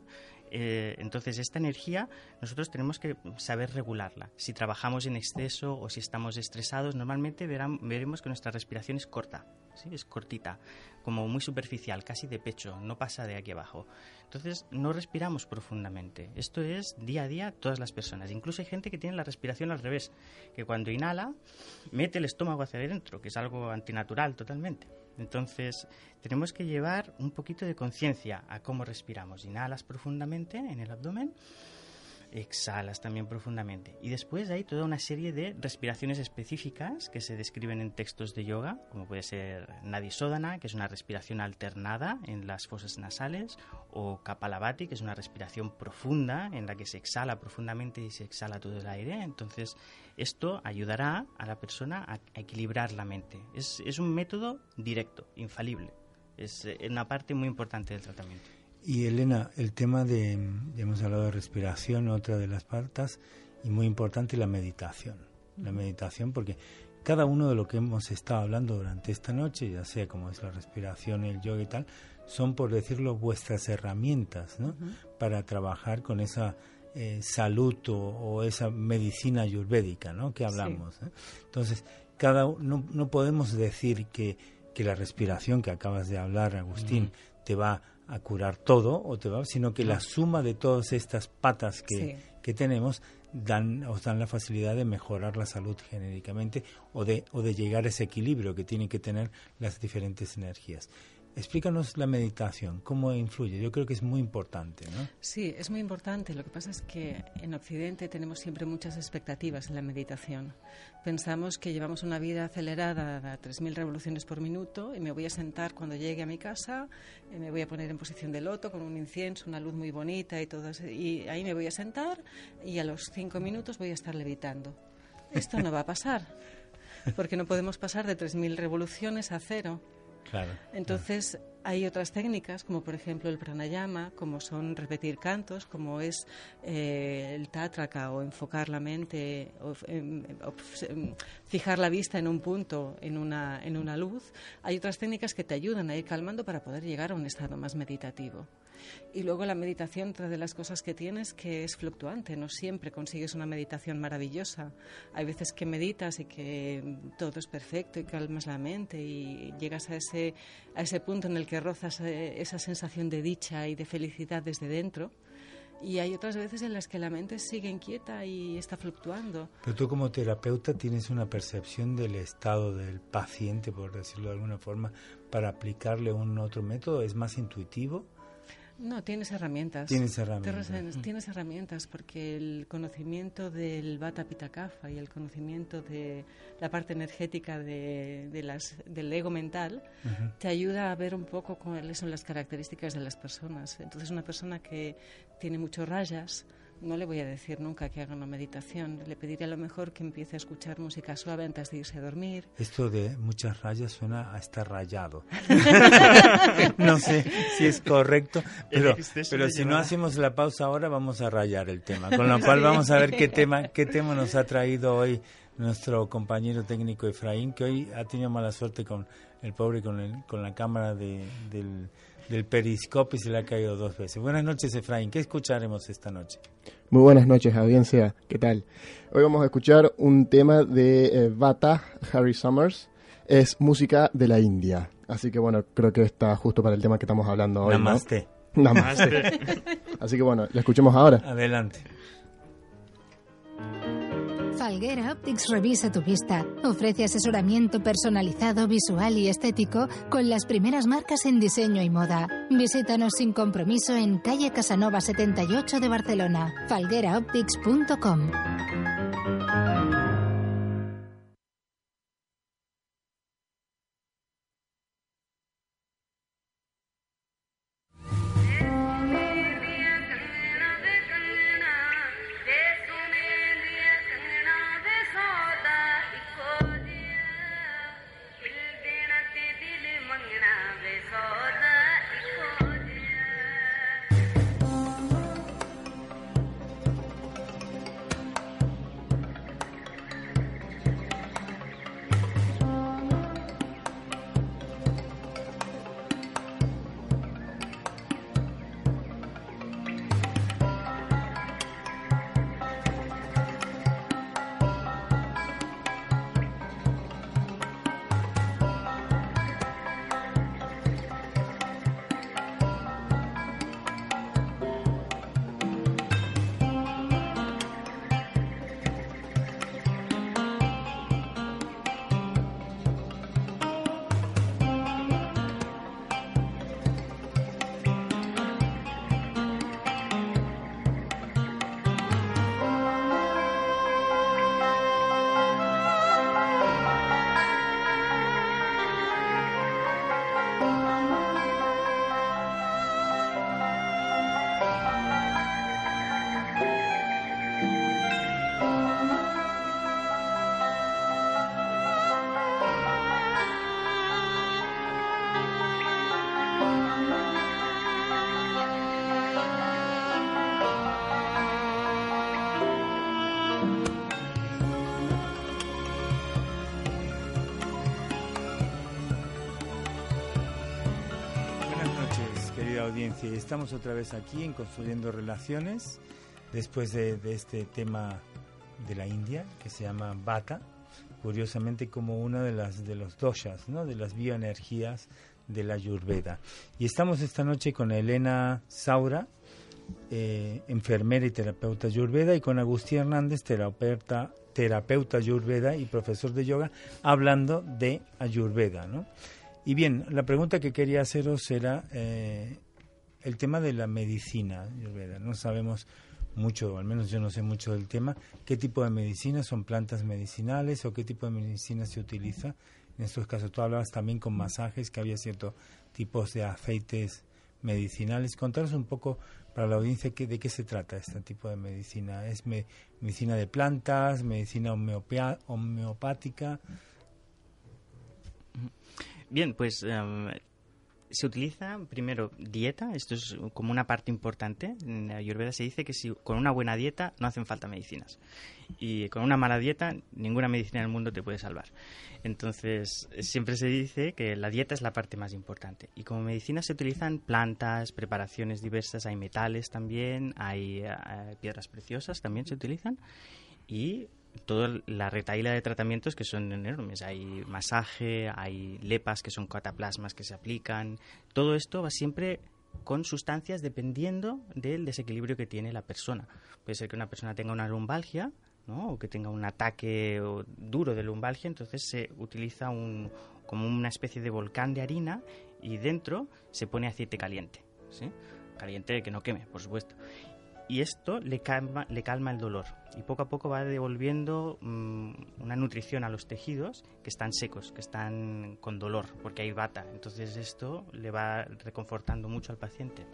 Eh, entonces, esta energía nosotros tenemos que saber regularla. Si trabajamos en exceso o si estamos estresados, normalmente veremos que nuestra respiración es corta, ¿sí? es cortita, como muy superficial, casi de pecho, no pasa de aquí abajo. Entonces, no respiramos profundamente. Esto es día a día todas las personas. Incluso hay gente que tiene la respiración al revés, que cuando inhala, mete el estómago hacia adentro, que es algo antinatural totalmente. Entonces, tenemos que llevar un poquito de conciencia a cómo respiramos. Inhalas profundamente en el abdomen exhalas también profundamente. Y después hay toda una serie de respiraciones específicas que se describen en textos de yoga, como puede ser Nadisodhana, que es una respiración alternada en las fosas nasales, o Kapalabhati, que es una respiración profunda en la que se exhala profundamente y se exhala todo el aire. Entonces, esto ayudará a la persona a, equilibrar la mente. Es, es un método directo, infalible. Es eh, una parte muy importante del tratamiento. Y Elena, el tema de, hemos hablado de respiración, otra de las partes, y muy importante la meditación. La meditación, porque cada uno de lo que hemos estado hablando durante esta noche, ya sea como es la respiración, el yoga y tal, son, por decirlo, vuestras herramientas, ¿no? Para trabajar con esa eh, salud o, esa medicina ayurvédica, ¿no? Que hablamos. Entonces, cada no, no podemos decir que, que la respiración que acabas de hablar, Agustín, te va a curar todo, o te va, sino que la suma de todas estas patas que, que tenemos dan, os dan la facilidad de mejorar la salud genéricamente o de, o de llegar a ese equilibrio que tienen que tener las diferentes energías. Explícanos la meditación, cómo influye. Yo creo que es muy importante, ¿no? Sí, es muy importante. Lo que pasa es que en Occidente tenemos siempre muchas expectativas en la meditación. Pensamos que llevamos una vida acelerada a 3.000 revoluciones por minuto y me voy a sentar cuando llegue a mi casa, y me voy a poner en posición de loto con un incienso, una luz muy bonita y todo. Y ahí me voy a sentar y a los cinco minutos voy a estar levitando. Esto no va a pasar, porque no podemos pasar de 3.000 revoluciones a cero. Entonces, hay otras técnicas, como por ejemplo el pranayama, como son repetir cantos, como es eh, el tatraka o enfocar la mente, o, em, em, fijar la vista en un punto, en una, en una luz. Hay otras técnicas que te ayudan a ir calmando para poder llegar a un estado más meditativo. Y luego la meditación, otra de las cosas que tienes que es fluctuante, no siempre consigues una meditación maravillosa. Hay veces que meditas y que todo es perfecto y calmas la mente y llegas a ese, a ese punto en el que rozas eh, esa sensación de dicha y de felicidad desde dentro. Y hay otras veces en las que la mente sigue inquieta y está fluctuando. Pero tú como terapeuta tienes una percepción del estado del paciente, por decirlo de alguna forma, para aplicarle un otro método. ¿Es más intuitivo? No, tienes herramientas. Tienes herramientas. Tienes, herramientas porque el conocimiento del Vata Pitakafa y el conocimiento de la parte energética de, las, del ego mental te ayuda a ver un poco cuáles son las características de las personas. Entonces, una persona que tiene muchos rayas, no le voy a decir nunca que haga una meditación. Le pediré a lo mejor que empiece a escuchar música suave antes de irse a dormir. Esto de muchas rayas suena a estar rayado. no sé si es correcto, pero, pero si no hacemos la pausa ahora vamos a rayar el tema. Con lo cual vamos a ver qué tema, qué tema nos ha traído hoy nuestro compañero técnico Efraín, que hoy ha tenido mala suerte con el pobre, con, el, con la cámara de, del del periscopio y se le ha caído dos veces. Buenas noches, Efraín. ¿Qué escucharemos esta noche? Muy buenas noches, audiencia. ¿Qué tal? Hoy vamos a escuchar un tema de Bata, eh, Harry Summers. Es música de la India. Así que bueno, creo que está justo para el tema que estamos hablando hoy. Namaste. Namaste. Así que bueno, la escuchemos ahora. Adelante. Falguera Optics revisa tu vista. Ofrece asesoramiento personalizado, visual y estético con las primeras marcas en diseño y moda. Visítanos sin compromiso en calle Casanova 78 de Barcelona. falgueraoptics.com. estamos otra vez aquí en Construyendo Relaciones, después de, este tema de la India que se llama Bata, curiosamente como una de las de los doshas, ¿no? de las bioenergías de la Ayurveda. Y estamos esta noche con Elena Saura, eh, enfermera y terapeuta Ayurveda, y con Agustín Hernández, terapeuta, terapeuta Ayurveda y profesor de yoga, hablando de Ayurveda. ¿no? Y bien, la pregunta que quería haceros era eh, el tema de la medicina. No sabemos mucho, al menos yo no sé mucho del tema, qué tipo de medicina son plantas medicinales o qué tipo de medicina se utiliza. En estos casos tú hablabas también con masajes, que había ciertos tipos de aceites medicinales. Contaros un poco para la audiencia que, de qué se trata este tipo de medicina. ¿Es medicina de plantas, medicina homeopática? Bien, pues em, se utiliza primero dieta, esto es como una parte importante. En la Ayurveda se dice que si con una buena dieta no hacen falta medicinas y con una mala dieta ninguna medicina en el mundo te puede salvar. Entonces, siempre se dice que la dieta es la parte más importante. Y como medicina se utilizan plantas, preparaciones diversas, hay metales también, hay eh, piedras preciosas también se utilizan y toda la retaíla de tratamientos que son enormes. Hay masaje, hay lepas que son cataplasmas que se aplican. Todo esto va siempre con sustancias dependiendo del desequilibrio que tiene la persona. Puede ser que una persona tenga una lumbalgia ¿no? o que tenga un ataque duro de lumbalgia, entonces se utiliza un, como una especie de volcán de harina y dentro se pone aceite caliente. ¿sí? Caliente que no queme, por supuesto y esto le calma, le calma el dolor y poco a poco va devolviendo mm, una nutrición a los tejidos que están secos, que están con dolor, porque hay bata. Entonces esto le va reconfortando mucho al paciente,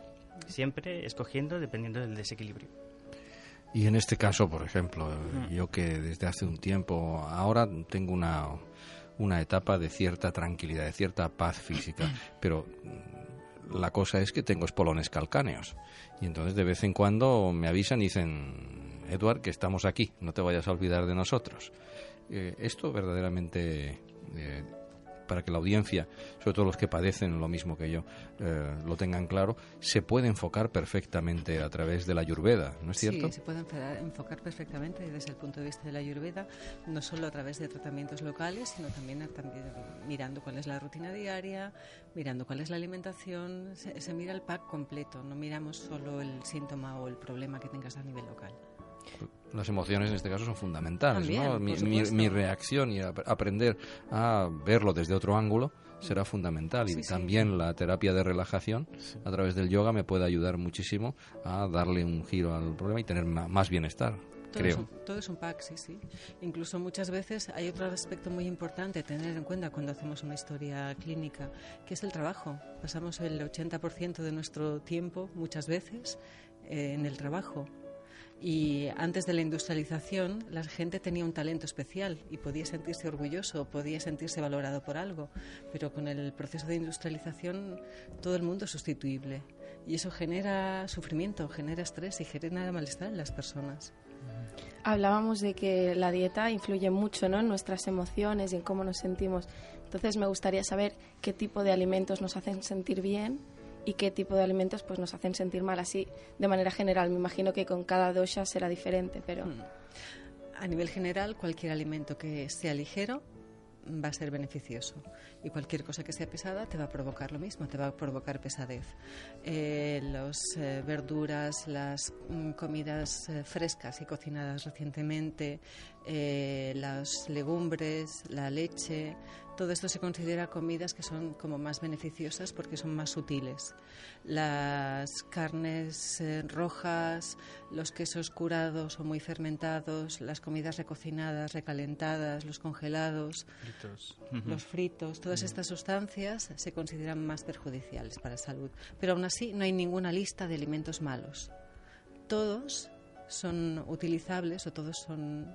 siempre escogiendo dependiendo del desequilibrio. Y en este caso, por ejemplo, mm. yo que desde hace un tiempo, ahora tengo una, una etapa de cierta tranquilidad, de cierta paz física, pero la cosa es que tengo espolones calcáneos. Y entonces de vez en cuando me avisan y dicen, Edward, que estamos aquí, no te vayas a olvidar de nosotros. Eh, esto verdaderamente eh, para que la audiencia, sobre todo los que padecen lo mismo que yo, eh, lo tengan claro, se puede enfocar perfectamente a través de la ayurveda, ¿no es cierto? Sí, se puede enfocar perfectamente desde el punto de vista de la ayurveda, no solo a través de tratamientos locales, sino también, también mirando cuál es la rutina diaria, mirando cuál es la alimentación, se, se mira el pack completo, no miramos solo el síntoma o el problema que tengas a nivel local las emociones en este caso son fundamentales. ¿no? Mi, reacción y aprender a verlo desde otro ángulo será fundamental. y también la terapia de relajación a través del yoga me puede ayudar muchísimo a darle un giro al problema y tener más bienestar. Todo creo. Es un, todo es un pack, sí, sí. Incluso muchas veces hay otro aspecto muy importante tener en cuenta cuando hacemos una historia clínica, que es el trabajo. Pasamos el 80% de nuestro tiempo, muchas veces, eh, en el trabajo y antes de la industrialización, la gente tenía un talento especial y podía sentirse orgulloso, podía sentirse valorado por algo. Pero con el proceso de industrialización, todo el mundo es sustituible. Y eso genera sufrimiento, genera estrés y genera malestar en las personas. Hablábamos de que la dieta influye mucho ¿no? en nuestras emociones y en cómo nos sentimos. Entonces me gustaría saber qué tipo de alimentos nos hacen sentir bien y qué tipo de alimentos pues nos hacen sentir mal así de manera general. Me imagino que con cada dosha será diferente, pero mm. a nivel general cualquier alimento que sea ligero va a ser beneficioso y cualquier cosa que sea pesada te va a provocar lo mismo, te va a provocar pesadez. Eh, las eh, verduras, las mm, comidas eh, frescas y cocinadas recientemente, las legumbres, la leche, todo esto se considera comidas que son como más beneficiosas porque son más sutiles. Las carnes eh, rojas, los quesos curados o muy fermentados, las comidas recocinadas, recalentadas, los congelados, los fritos, todas estas sustancias se consideran más perjudiciales para la salud. Pero aún así no hay ninguna lista de alimentos malos. Todos son utilizables o todos son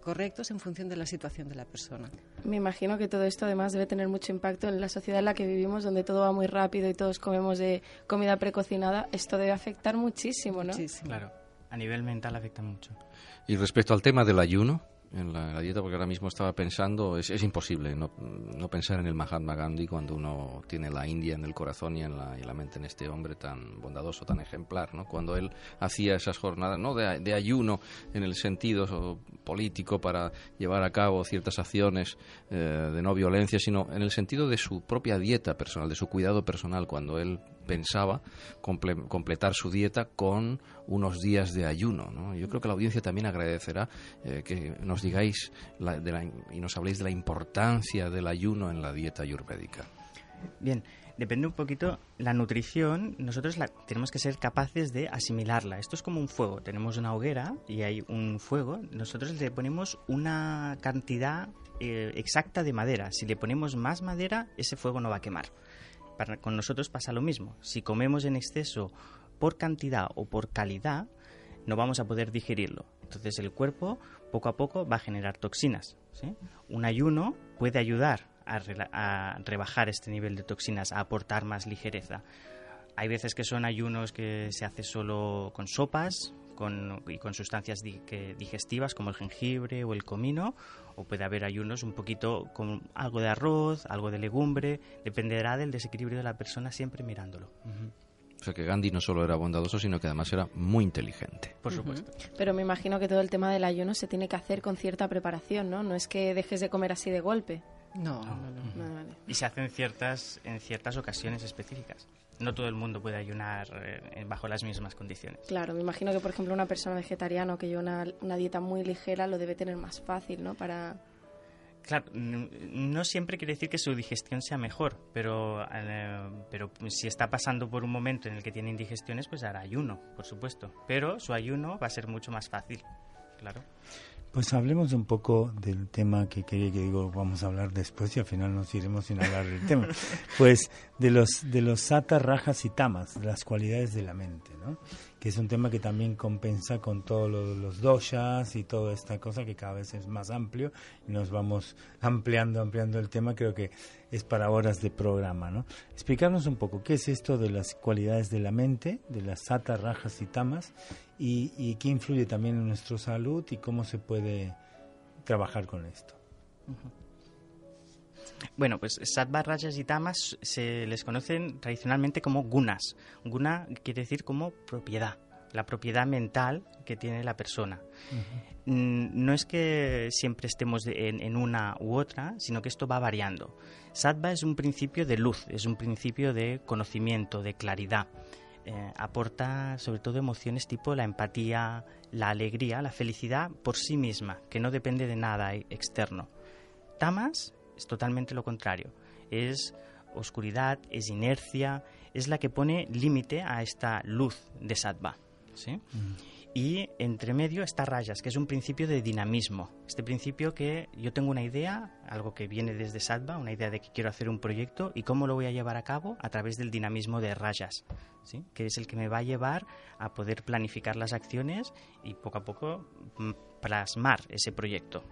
correctos en función de la situación de la persona. Me imagino que todo esto además debe tener mucho impacto en la sociedad en la que vivimos, donde todo va muy rápido y todos comemos de comida precocinada. Esto debe afectar muchísimo, ¿no? Claro, a nivel mental afecta mucho. Y respecto al tema del ayuno, en la, dieta porque ahora mismo estaba pensando, es, es imposible no, no, pensar en el Mahatma Gandhi cuando uno tiene la India en el corazón y en la, y la mente en este hombre tan bondadoso, tan ejemplar, ¿no? Cuando él hacía esas jornadas, no de, ayuno en el sentido político para llevar a cabo ciertas acciones eh, de no violencia, sino en el sentido de su propia dieta personal, de su cuidado personal, cuando él pensaba completar su dieta con unos días de ayuno. ¿no? Yo creo que la audiencia también agradecerá eh, que nos digáis y nos habléis de la importancia del ayuno en la dieta ayurvédica. Bien, depende un poquito la nutrición, nosotros la, tenemos que ser capaces de asimilarla. Esto es como un fuego, tenemos una hoguera y hay un fuego, nosotros le ponemos una cantidad eh, exacta de madera. Si le ponemos más madera, ese fuego no va a quemar con nosotros pasa lo mismo. Si comemos en exceso por cantidad o por calidad, no vamos a poder digerirlo. Entonces el cuerpo poco a poco va a generar toxinas. Un ayuno puede ayudar a, rebajar este nivel de toxinas, a aportar más ligereza. Hay veces que son ayunos que se hace solo con sopas con, y con sustancias digestivas como el jengibre o el comino, o puede haber ayunos un poquito con algo de arroz, algo de legumbre, dependerá del desequilibrio de la persona siempre mirándolo. O sea que Gandhi no solo era bondadoso, sino que además era muy inteligente. Por supuesto. Pero me imagino que todo el tema del ayuno se tiene que hacer con cierta preparación, ¿no? No es que dejes de comer así de golpe. No, no, no. Y se hace en ciertas, en ciertas ocasiones específicas. No todo el mundo puede ayunar eh, bajo las mismas condiciones. Claro, me imagino que, por ejemplo, una persona vegetariana que lleva una, una dieta muy ligera lo debe tener más fácil, ¿no? Para... Claro, no siempre quiere decir que su digestión sea mejor, pero, eh, pero si está pasando por un momento en el que tiene indigestiones, pues hará ayuno, por supuesto. Pero su ayuno va a ser mucho más fácil, claro. Pues hablemos un poco del tema que quería que digo, vamos a hablar después y al final nos iremos sin hablar del tema. Pues de los de los satas, rajas y tamas, las cualidades de la mente, ¿no? Que es un tema que también compensa con todos los doshas y toda esta cosa que cada vez es más amplio y nos vamos ampliando, ampliando el tema, creo que es para horas de programa, ¿no? Explicarnos un poco qué es esto de las cualidades de la mente, de las satas, rajas y tamas y, qué influye también en nuestra salud y cómo se puede trabajar con esto. Bueno, pues sattva, rajas y tamas se les conocen tradicionalmente como gunas. Guna quiere decir como propiedad, la propiedad mental que tiene la persona. Mm, no es que siempre estemos en, en, una u otra, sino que esto va variando. Sattva es un principio de luz, es un principio de conocimiento, de claridad. Eh, aporta sobre todo emociones tipo la empatía, la alegría, la felicidad por sí misma, que no depende de nada e-, externo. Tamas es totalmente lo contrario, es oscuridad, es inercia, es la que pone límite a esta luz de sattva. ¿Sí? Mm y entre medio está rayas, que es un principio de dinamismo. Este principio que yo tengo una idea, algo que viene desde Sattva, una idea de que quiero hacer un proyecto y cómo lo voy a llevar a cabo a través del dinamismo de rayas, ¿sí? que es el que me va a llevar a poder planificar las acciones y poco a poco mm, plasmar ese proyecto.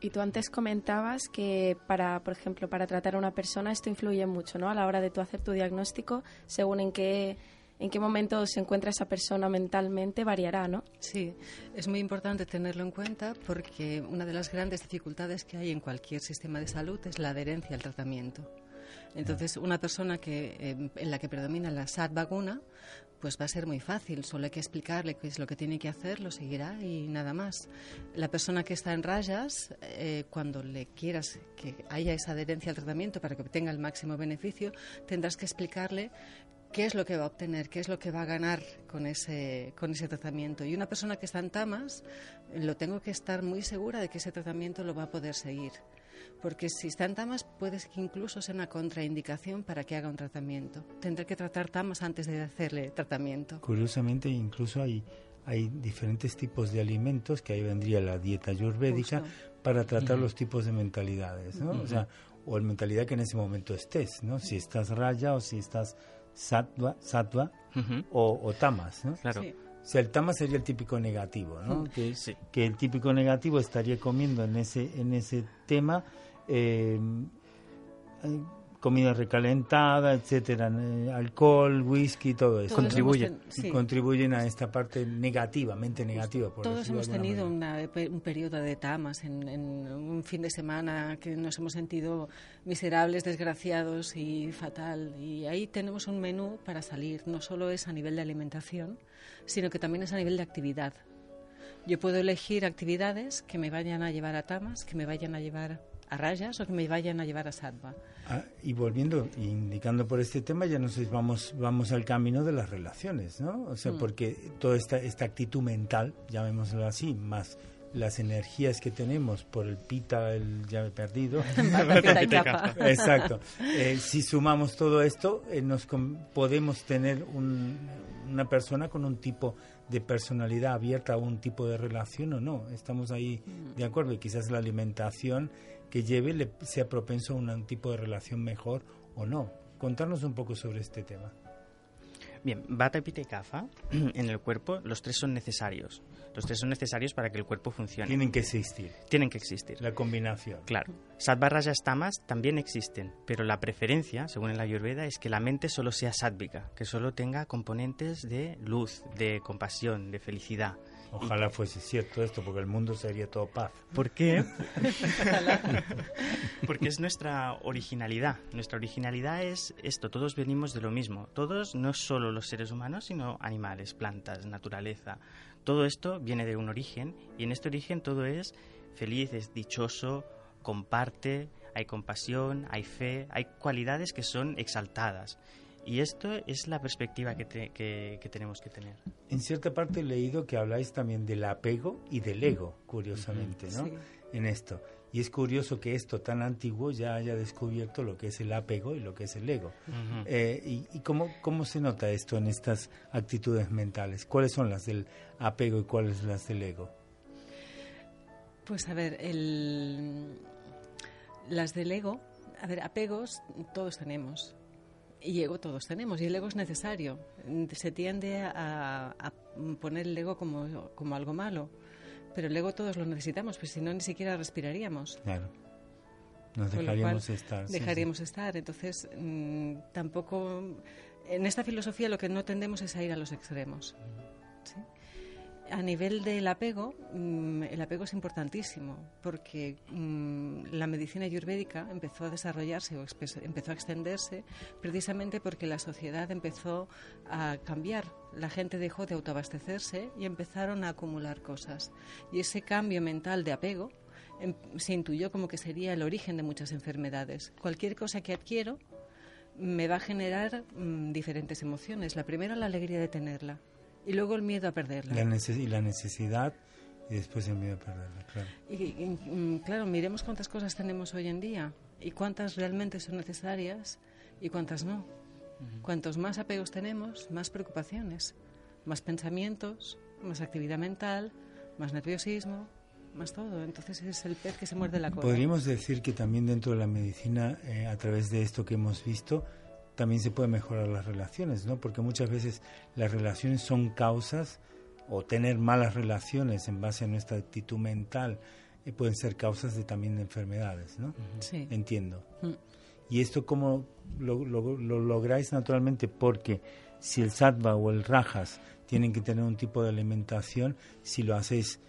Y tú antes comentabas que para, por ejemplo, para tratar a una persona esto influye mucho, ¿no? A la hora de tú hacer tu diagnóstico, según en qué en qué momento se encuentra esa persona mentalmente variará, ¿no? Sí, es muy importante tenerlo en cuenta porque una de las grandes dificultades que hay en cualquier sistema de salud es la adherencia al tratamiento. Entonces, una persona que, eh, en la que predomina la SAT vacuna, pues va a ser muy fácil. Solo hay que explicarle qué es lo que tiene que hacer, lo seguirá y nada más. La persona que está en rayas, eh, cuando le quieras que haya esa adherencia al tratamiento para que obtenga el máximo beneficio, tendrás que explicarle qué es lo que va a obtener, qué es lo que va a ganar con ese, con ese tratamiento. Y una persona que está en tamas, lo tengo que estar muy segura de que ese tratamiento lo va a poder seguir. Porque si está en tamas, puede que incluso sea una contraindicación para que haga un tratamiento. Tendré que tratar tamas antes de hacerle tratamiento. Curiosamente, incluso hay, hay diferentes tipos de alimentos, que ahí vendría la dieta ayurvédica, para tratar los tipos de mentalidades, ¿no? O sea, o la mentalidad que en ese momento estés, ¿no? Si estás raya o si estás sattva, sattva o, tamas, ¿no? Claro. O sea, el tamas sería el típico negativo, ¿no? Que, que, el típico negativo estaría comiendo en ese, en ese tema eh, comida recalentada, etcétera, eh, alcohol, whisky, todo eso. Contribuyen. Contribuyen a esta parte negativamente negativa. Por Todos hemos tenido un periodo de tamas en, un fin de semana que nos hemos sentido miserables, desgraciados y fatal. Y ahí tenemos un menú para salir. No solo es a nivel de alimentación, sino que también es a nivel de actividad. Yo puedo elegir actividades que me vayan a llevar a tamas, que me vayan a llevar a rayas o que me vayan a llevar a sattva. Ah, y volviendo, indicando por este tema, ya nos vamos, vamos al camino de las relaciones, ¿no? O sea, mm. porque toda esta, esta actitud mental, llamémoslo así, más las energías que tenemos por el pita, el llave perdido. Exacto. Eh, si sumamos todo esto, eh, nos podemos tener una persona con un tipo de personalidad abierta a un tipo de relación o no. Estamos ahí de acuerdo y quizás la alimentación que lleve le sea propenso a un tipo de relación mejor o no. Contarnos un poco sobre este tema. Bien, Bata, Pita y Kapha, en el cuerpo, los tres son necesarios. Los tres son necesarios para que el cuerpo funcione. Tienen que existir. Tienen que existir. La combinación. Claro. Sattva, Rajas, Tamas también existen, pero la preferencia, según en la Ayurveda, es que la mente solo sea sádvica, que solo tenga componentes de luz, de compasión, de felicidad. Ojalá fuese cierto esto, porque el mundo sería todo paz. ¿Por qué? porque es nuestra originalidad. Nuestra originalidad es esto, todos venimos de lo mismo. Todos, no solo los seres humanos, sino animales, plantas, naturaleza. Todo esto viene de un origen y en este origen todo es feliz, es dichoso, comparte, hay compasión, hay fe, hay cualidades que son exaltadas. Y esto es la perspectiva que, que, tenemos que tener. En cierta parte he leído que habláis también del apego y del ego, curiosamente, ¿no? En esto. Y es curioso que esto tan antiguo ya haya descubierto lo que es el apego y lo que es el ego. Eh, ¿Y, y cómo, cómo se nota esto en estas actitudes mentales? ¿Cuáles son las del apego y cuáles las del ego? Pues a ver, el, las del ego, a ver, apegos todos tenemos y ego todos tenemos, y el ego es necesario. Se tiende a, poner el ego como, como, algo malo, pero el ego todos lo necesitamos, pues si no, ni siquiera respiraríamos. Claro. Nos dejaríamos estar. Dejaríamos estar. Entonces, mm, tampoco. En esta filosofía lo que no tendemos es a ir a los extremos. ¿sí? A nivel del apego, mm, el apego es importantísimo porque mm, la medicina ayurvédica empezó a desarrollarse o empezó a extenderse precisamente porque la sociedad empezó a cambiar. La gente dejó de autoabastecerse y empezaron a acumular cosas. Y ese cambio mental de apego em, se intuyó como que sería el origen de muchas enfermedades. Cualquier cosa que adquiero me va a generar mm, diferentes emociones. La primera, la alegría de tenerla y luego el miedo a perderla. La y la necesidad y después el miedo a perderla, claro. Y, mm, claro, miremos cuántas cosas tenemos hoy en día y cuántas realmente son necesarias y cuántas no. Cuantos más apegos tenemos, más preocupaciones, más pensamientos, más actividad mental, más nerviosismo, más todo. Entonces es el pez que se muerde la cola. Podríamos decir que también dentro de la medicina, eh, a través de esto que hemos visto, también se puede mejorar las relaciones, ¿no? Porque muchas veces las relaciones son causas o tener malas relaciones en base a nuestra actitud mental eh, pueden ser causas de también de enfermedades, ¿no? Sí. Entiendo. Mm. ¿Y esto cómo lo, lo, lo, lográis naturalmente? Porque si el sattva o el rajas tienen que tener un tipo de alimentación, si lo hacéis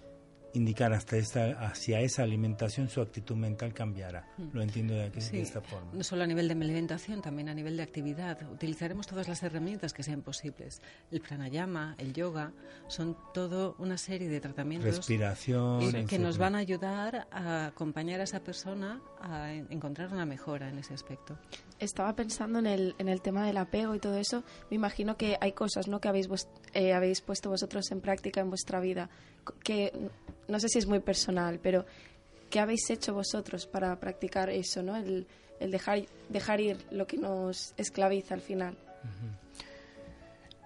indicar hasta esta, hacia esa alimentación su actitud mental cambiará. Hmm. Lo entiendo de, aquí, de esta forma. No solo a nivel de alimentación, también a nivel de actividad. Utilizaremos todas las herramientas que sean posibles. El pranayama, el yoga, son todo una serie de tratamientos Respiración, que nos van a ayudar a acompañar a esa persona a encontrar una mejora en ese aspecto. Estaba pensando en el, en el tema del apego y todo eso. Me imagino que hay cosas ¿no? que habéis, eh, habéis puesto vosotros en práctica en vuestra vida que no sé si es muy personal, pero ¿qué habéis hecho vosotros para practicar eso, ¿no? El, dejar, dejar ir lo que nos esclaviza al final.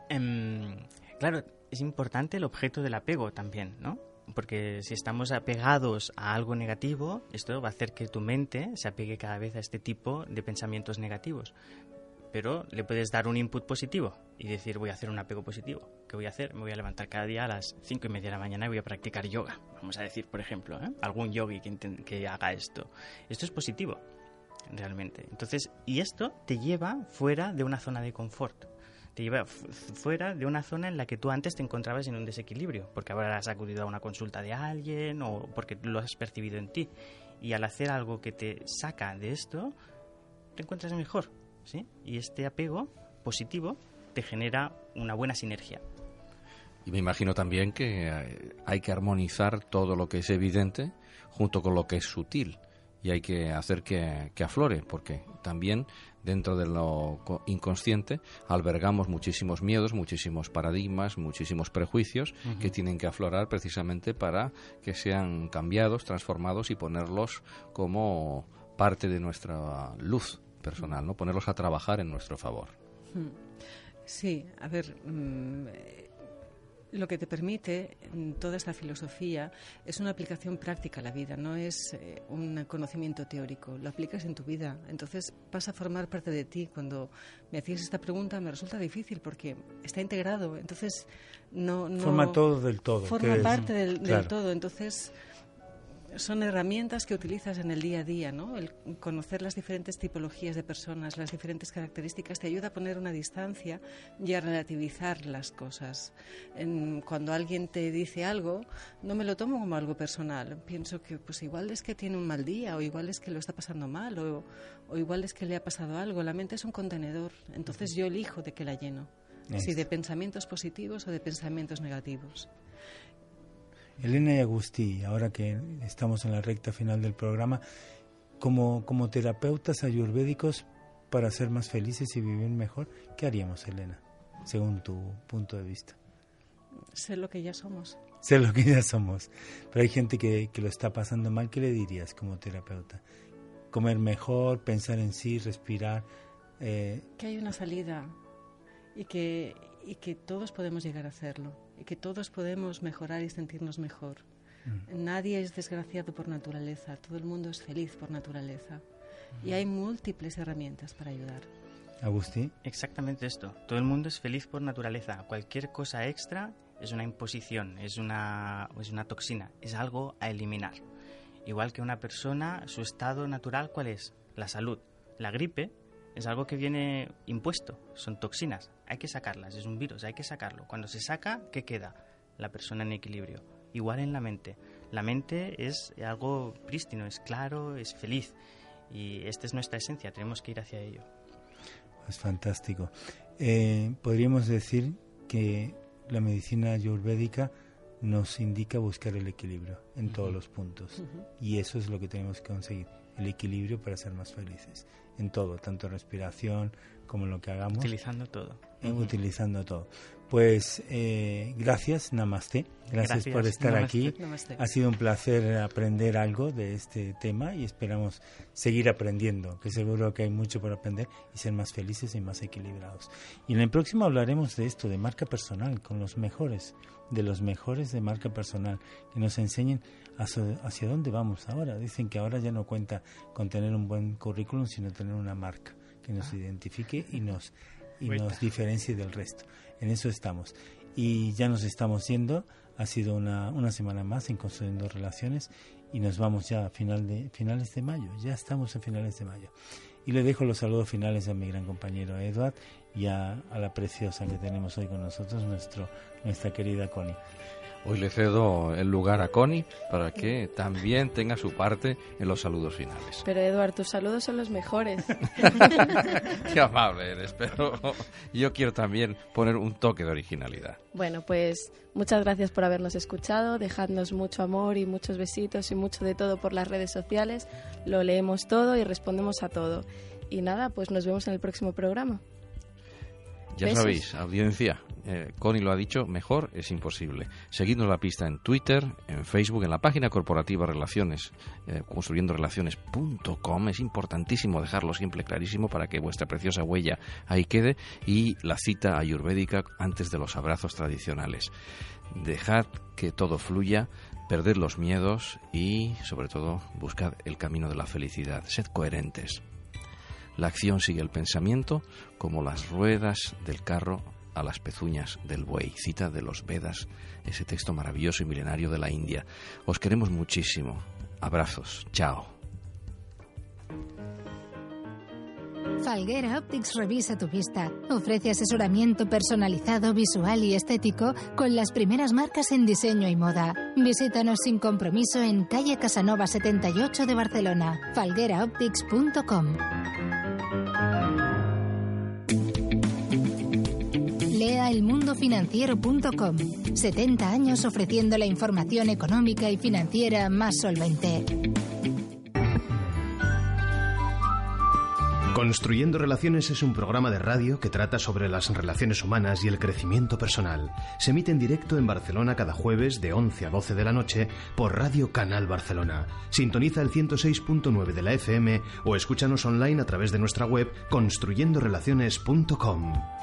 Em, claro, es importante el objeto del apego también, ¿no? Porque si estamos apegados a algo negativo, esto va a hacer que tu mente se apegue cada vez a este tipo de pensamientos negativos pero le puedes dar un input positivo y decir voy a hacer un apego positivo. ¿Qué voy a hacer? Me voy a levantar cada día a las 5 y media de la mañana y voy a practicar yoga. Vamos a decir, por ejemplo, ¿eh? algún yogi que, que haga esto. Esto es positivo. realmente. Entonces, y esto te lleva fuera de una zona de confort. Te lleva fuera de una zona en la que tú antes te encontrabas en un desequilibrio, porque habrás acudido a una consulta de alguien o porque lo has percibido en ti. Y al hacer algo que te saca de esto, te encuentras mejor. ¿sí? Y este apego positivo te genera una buena sinergia. Y me imagino también que eh, hay que armonizar todo lo que es evidente junto con lo que es sutil y hay que hacer que, aflore, porque también dentro de lo inconsciente albergamos muchísimos miedos, muchísimos paradigmas, muchísimos prejuicios que tienen que aflorar precisamente para que sean cambiados, transformados y ponerlos como parte de nuestra luz personal, ¿no? Ponerlos a trabajar en nuestro favor. Hmm. Sí, a ver, mm, lo que te permite toda esta filosofía es una aplicación práctica a la vida, no es eh, un conocimiento teórico, lo aplicas en tu vida. Entonces pasa a formar parte de ti. Cuando me hacías esta pregunta me resulta difícil porque está integrado, entonces no... forma todo del todo. Forma parte del, todo, entonces son herramientas que utilizas en el día a día, ¿no? El conocer las diferentes tipologías de personas, las diferentes características, te ayuda a poner una distancia y a relativizar las cosas. cuando alguien te dice algo, no me lo tomo como algo personal. Pienso que, pues, igual es que tiene un mal día, o igual es que lo está pasando mal, o, o igual es que le ha pasado algo. La mente es un contenedor, entonces yo elijo de qué la lleno. Si de pensamientos positivos o de pensamientos negativos. Elena y Agustí, ahora que estamos en la recta final del programa, como, como terapeutas ayurvédicos para ser más felices y vivir mejor, ¿qué haríamos, Elena, según tu punto de vista? Ser lo que ya somos. Ser lo que ya somos. Pero hay gente que, que lo está pasando mal, ¿qué le dirías como terapeuta? Comer mejor, pensar en sí, respirar. Eh... Que hay una salida y que, y que todos podemos llegar a hacerlo y que todos podemos mejorar y sentirnos mejor. Mm. Nadie es desgraciado por naturaleza, todo el mundo es feliz por naturaleza y hay múltiples herramientas para ayudar. Agustín. Exactamente esto, todo el mundo es feliz por naturaleza, cualquier cosa extra es una imposición, es una, es una toxina, es algo a eliminar. Igual que una persona, su estado natural, ¿cuál es? La salud. La gripe es algo que viene impuesto, son toxinas, hay que sacarlas, es un virus, hay que sacarlo. Cuando se saca, ¿qué queda? La persona en equilibrio. Igual en la mente. La mente es algo prístino, es claro, es feliz. Y esta es nuestra esencia, tenemos que ir hacia ello. Es fantástico. Eh, podríamos decir que la medicina ayurvédica nos indica buscar el equilibrio en todos los puntos. Y eso es lo que tenemos que conseguir, el equilibrio para ser más felices en todo, tanto respiración como lo que hagamos. Utilizando todo. Eh, utilizando todo. Pues eh, gracias, Namaste. Gracias, por estar aquí. Ha sido un placer aprender algo de este tema y esperamos seguir aprendiendo, que seguro que hay mucho por aprender y ser más felices y más equilibrados. Y en el próximo hablaremos de esto, de marca personal, con los mejores, de los mejores de marca personal, que nos enseñen hacia, dónde vamos ahora. Dicen que ahora ya no cuenta con tener un buen currículum, sino tener una marca que nos ah. identifique y nos, y nos diferencie del resto. En eso estamos. Y ya nos estamos yendo. Ha sido una, una semana más en Construyendo Relaciones y nos vamos ya a final de, finales de mayo. Ya estamos en finales de mayo. Y le dejo los saludos finales a mi gran compañero Edward y a, a la preciosa que tenemos hoy con nosotros, nuestro, nuestra querida Connie. Hoy le cedo el lugar a Connie para que también tenga su parte en los saludos finales. Pero Eduard, tus saludos son los mejores. Qué amable eres, pero yo quiero también poner un toque de originalidad. Bueno, pues muchas gracias por habernos escuchado. Dejadnos mucho amor y muchos besitos y mucho de todo por las redes sociales. Lo leemos todo y respondemos a todo. Y nada, pues nos vemos en el próximo programa. Ya sabéis, audiencia, eh, Connie lo ha dicho, mejor es imposible. Seguidnos la pista en Twitter, en Facebook, en la página corporativa Relaciones, eh, construyendorelaciones.com. Es importantísimo dejarlo siempre clarísimo para que vuestra preciosa huella ahí quede y la cita ayurvédica antes de los abrazos tradicionales. Dejad que todo fluya, perded los miedos y, sobre todo, buscad el camino de la felicidad. Sed coherentes. La acción sigue el pensamiento como las ruedas del carro a las pezuñas del buey. Cita de los Vedas, ese texto maravilloso y milenario de la India. Os queremos muchísimo. Abrazos. Chao. Falguera Optics revisa tu vista. Ofrece asesoramiento personalizado, visual y estético con las primeras marcas en diseño y moda. Visítanos sin compromiso en calle Casanova 78 de Barcelona. falgueraoptics.com. elmundofinanciero.com. 70 años ofreciendo la información económica y financiera más solvente. Construyendo Relaciones es un programa de radio que trata sobre las relaciones humanas y el crecimiento personal. Se emite en directo en Barcelona cada jueves de 11 a 12 de la noche por Radio Canal Barcelona. Sintoniza el 106.9 de la FM o escúchanos online a través de nuestra web construyendorelaciones.com.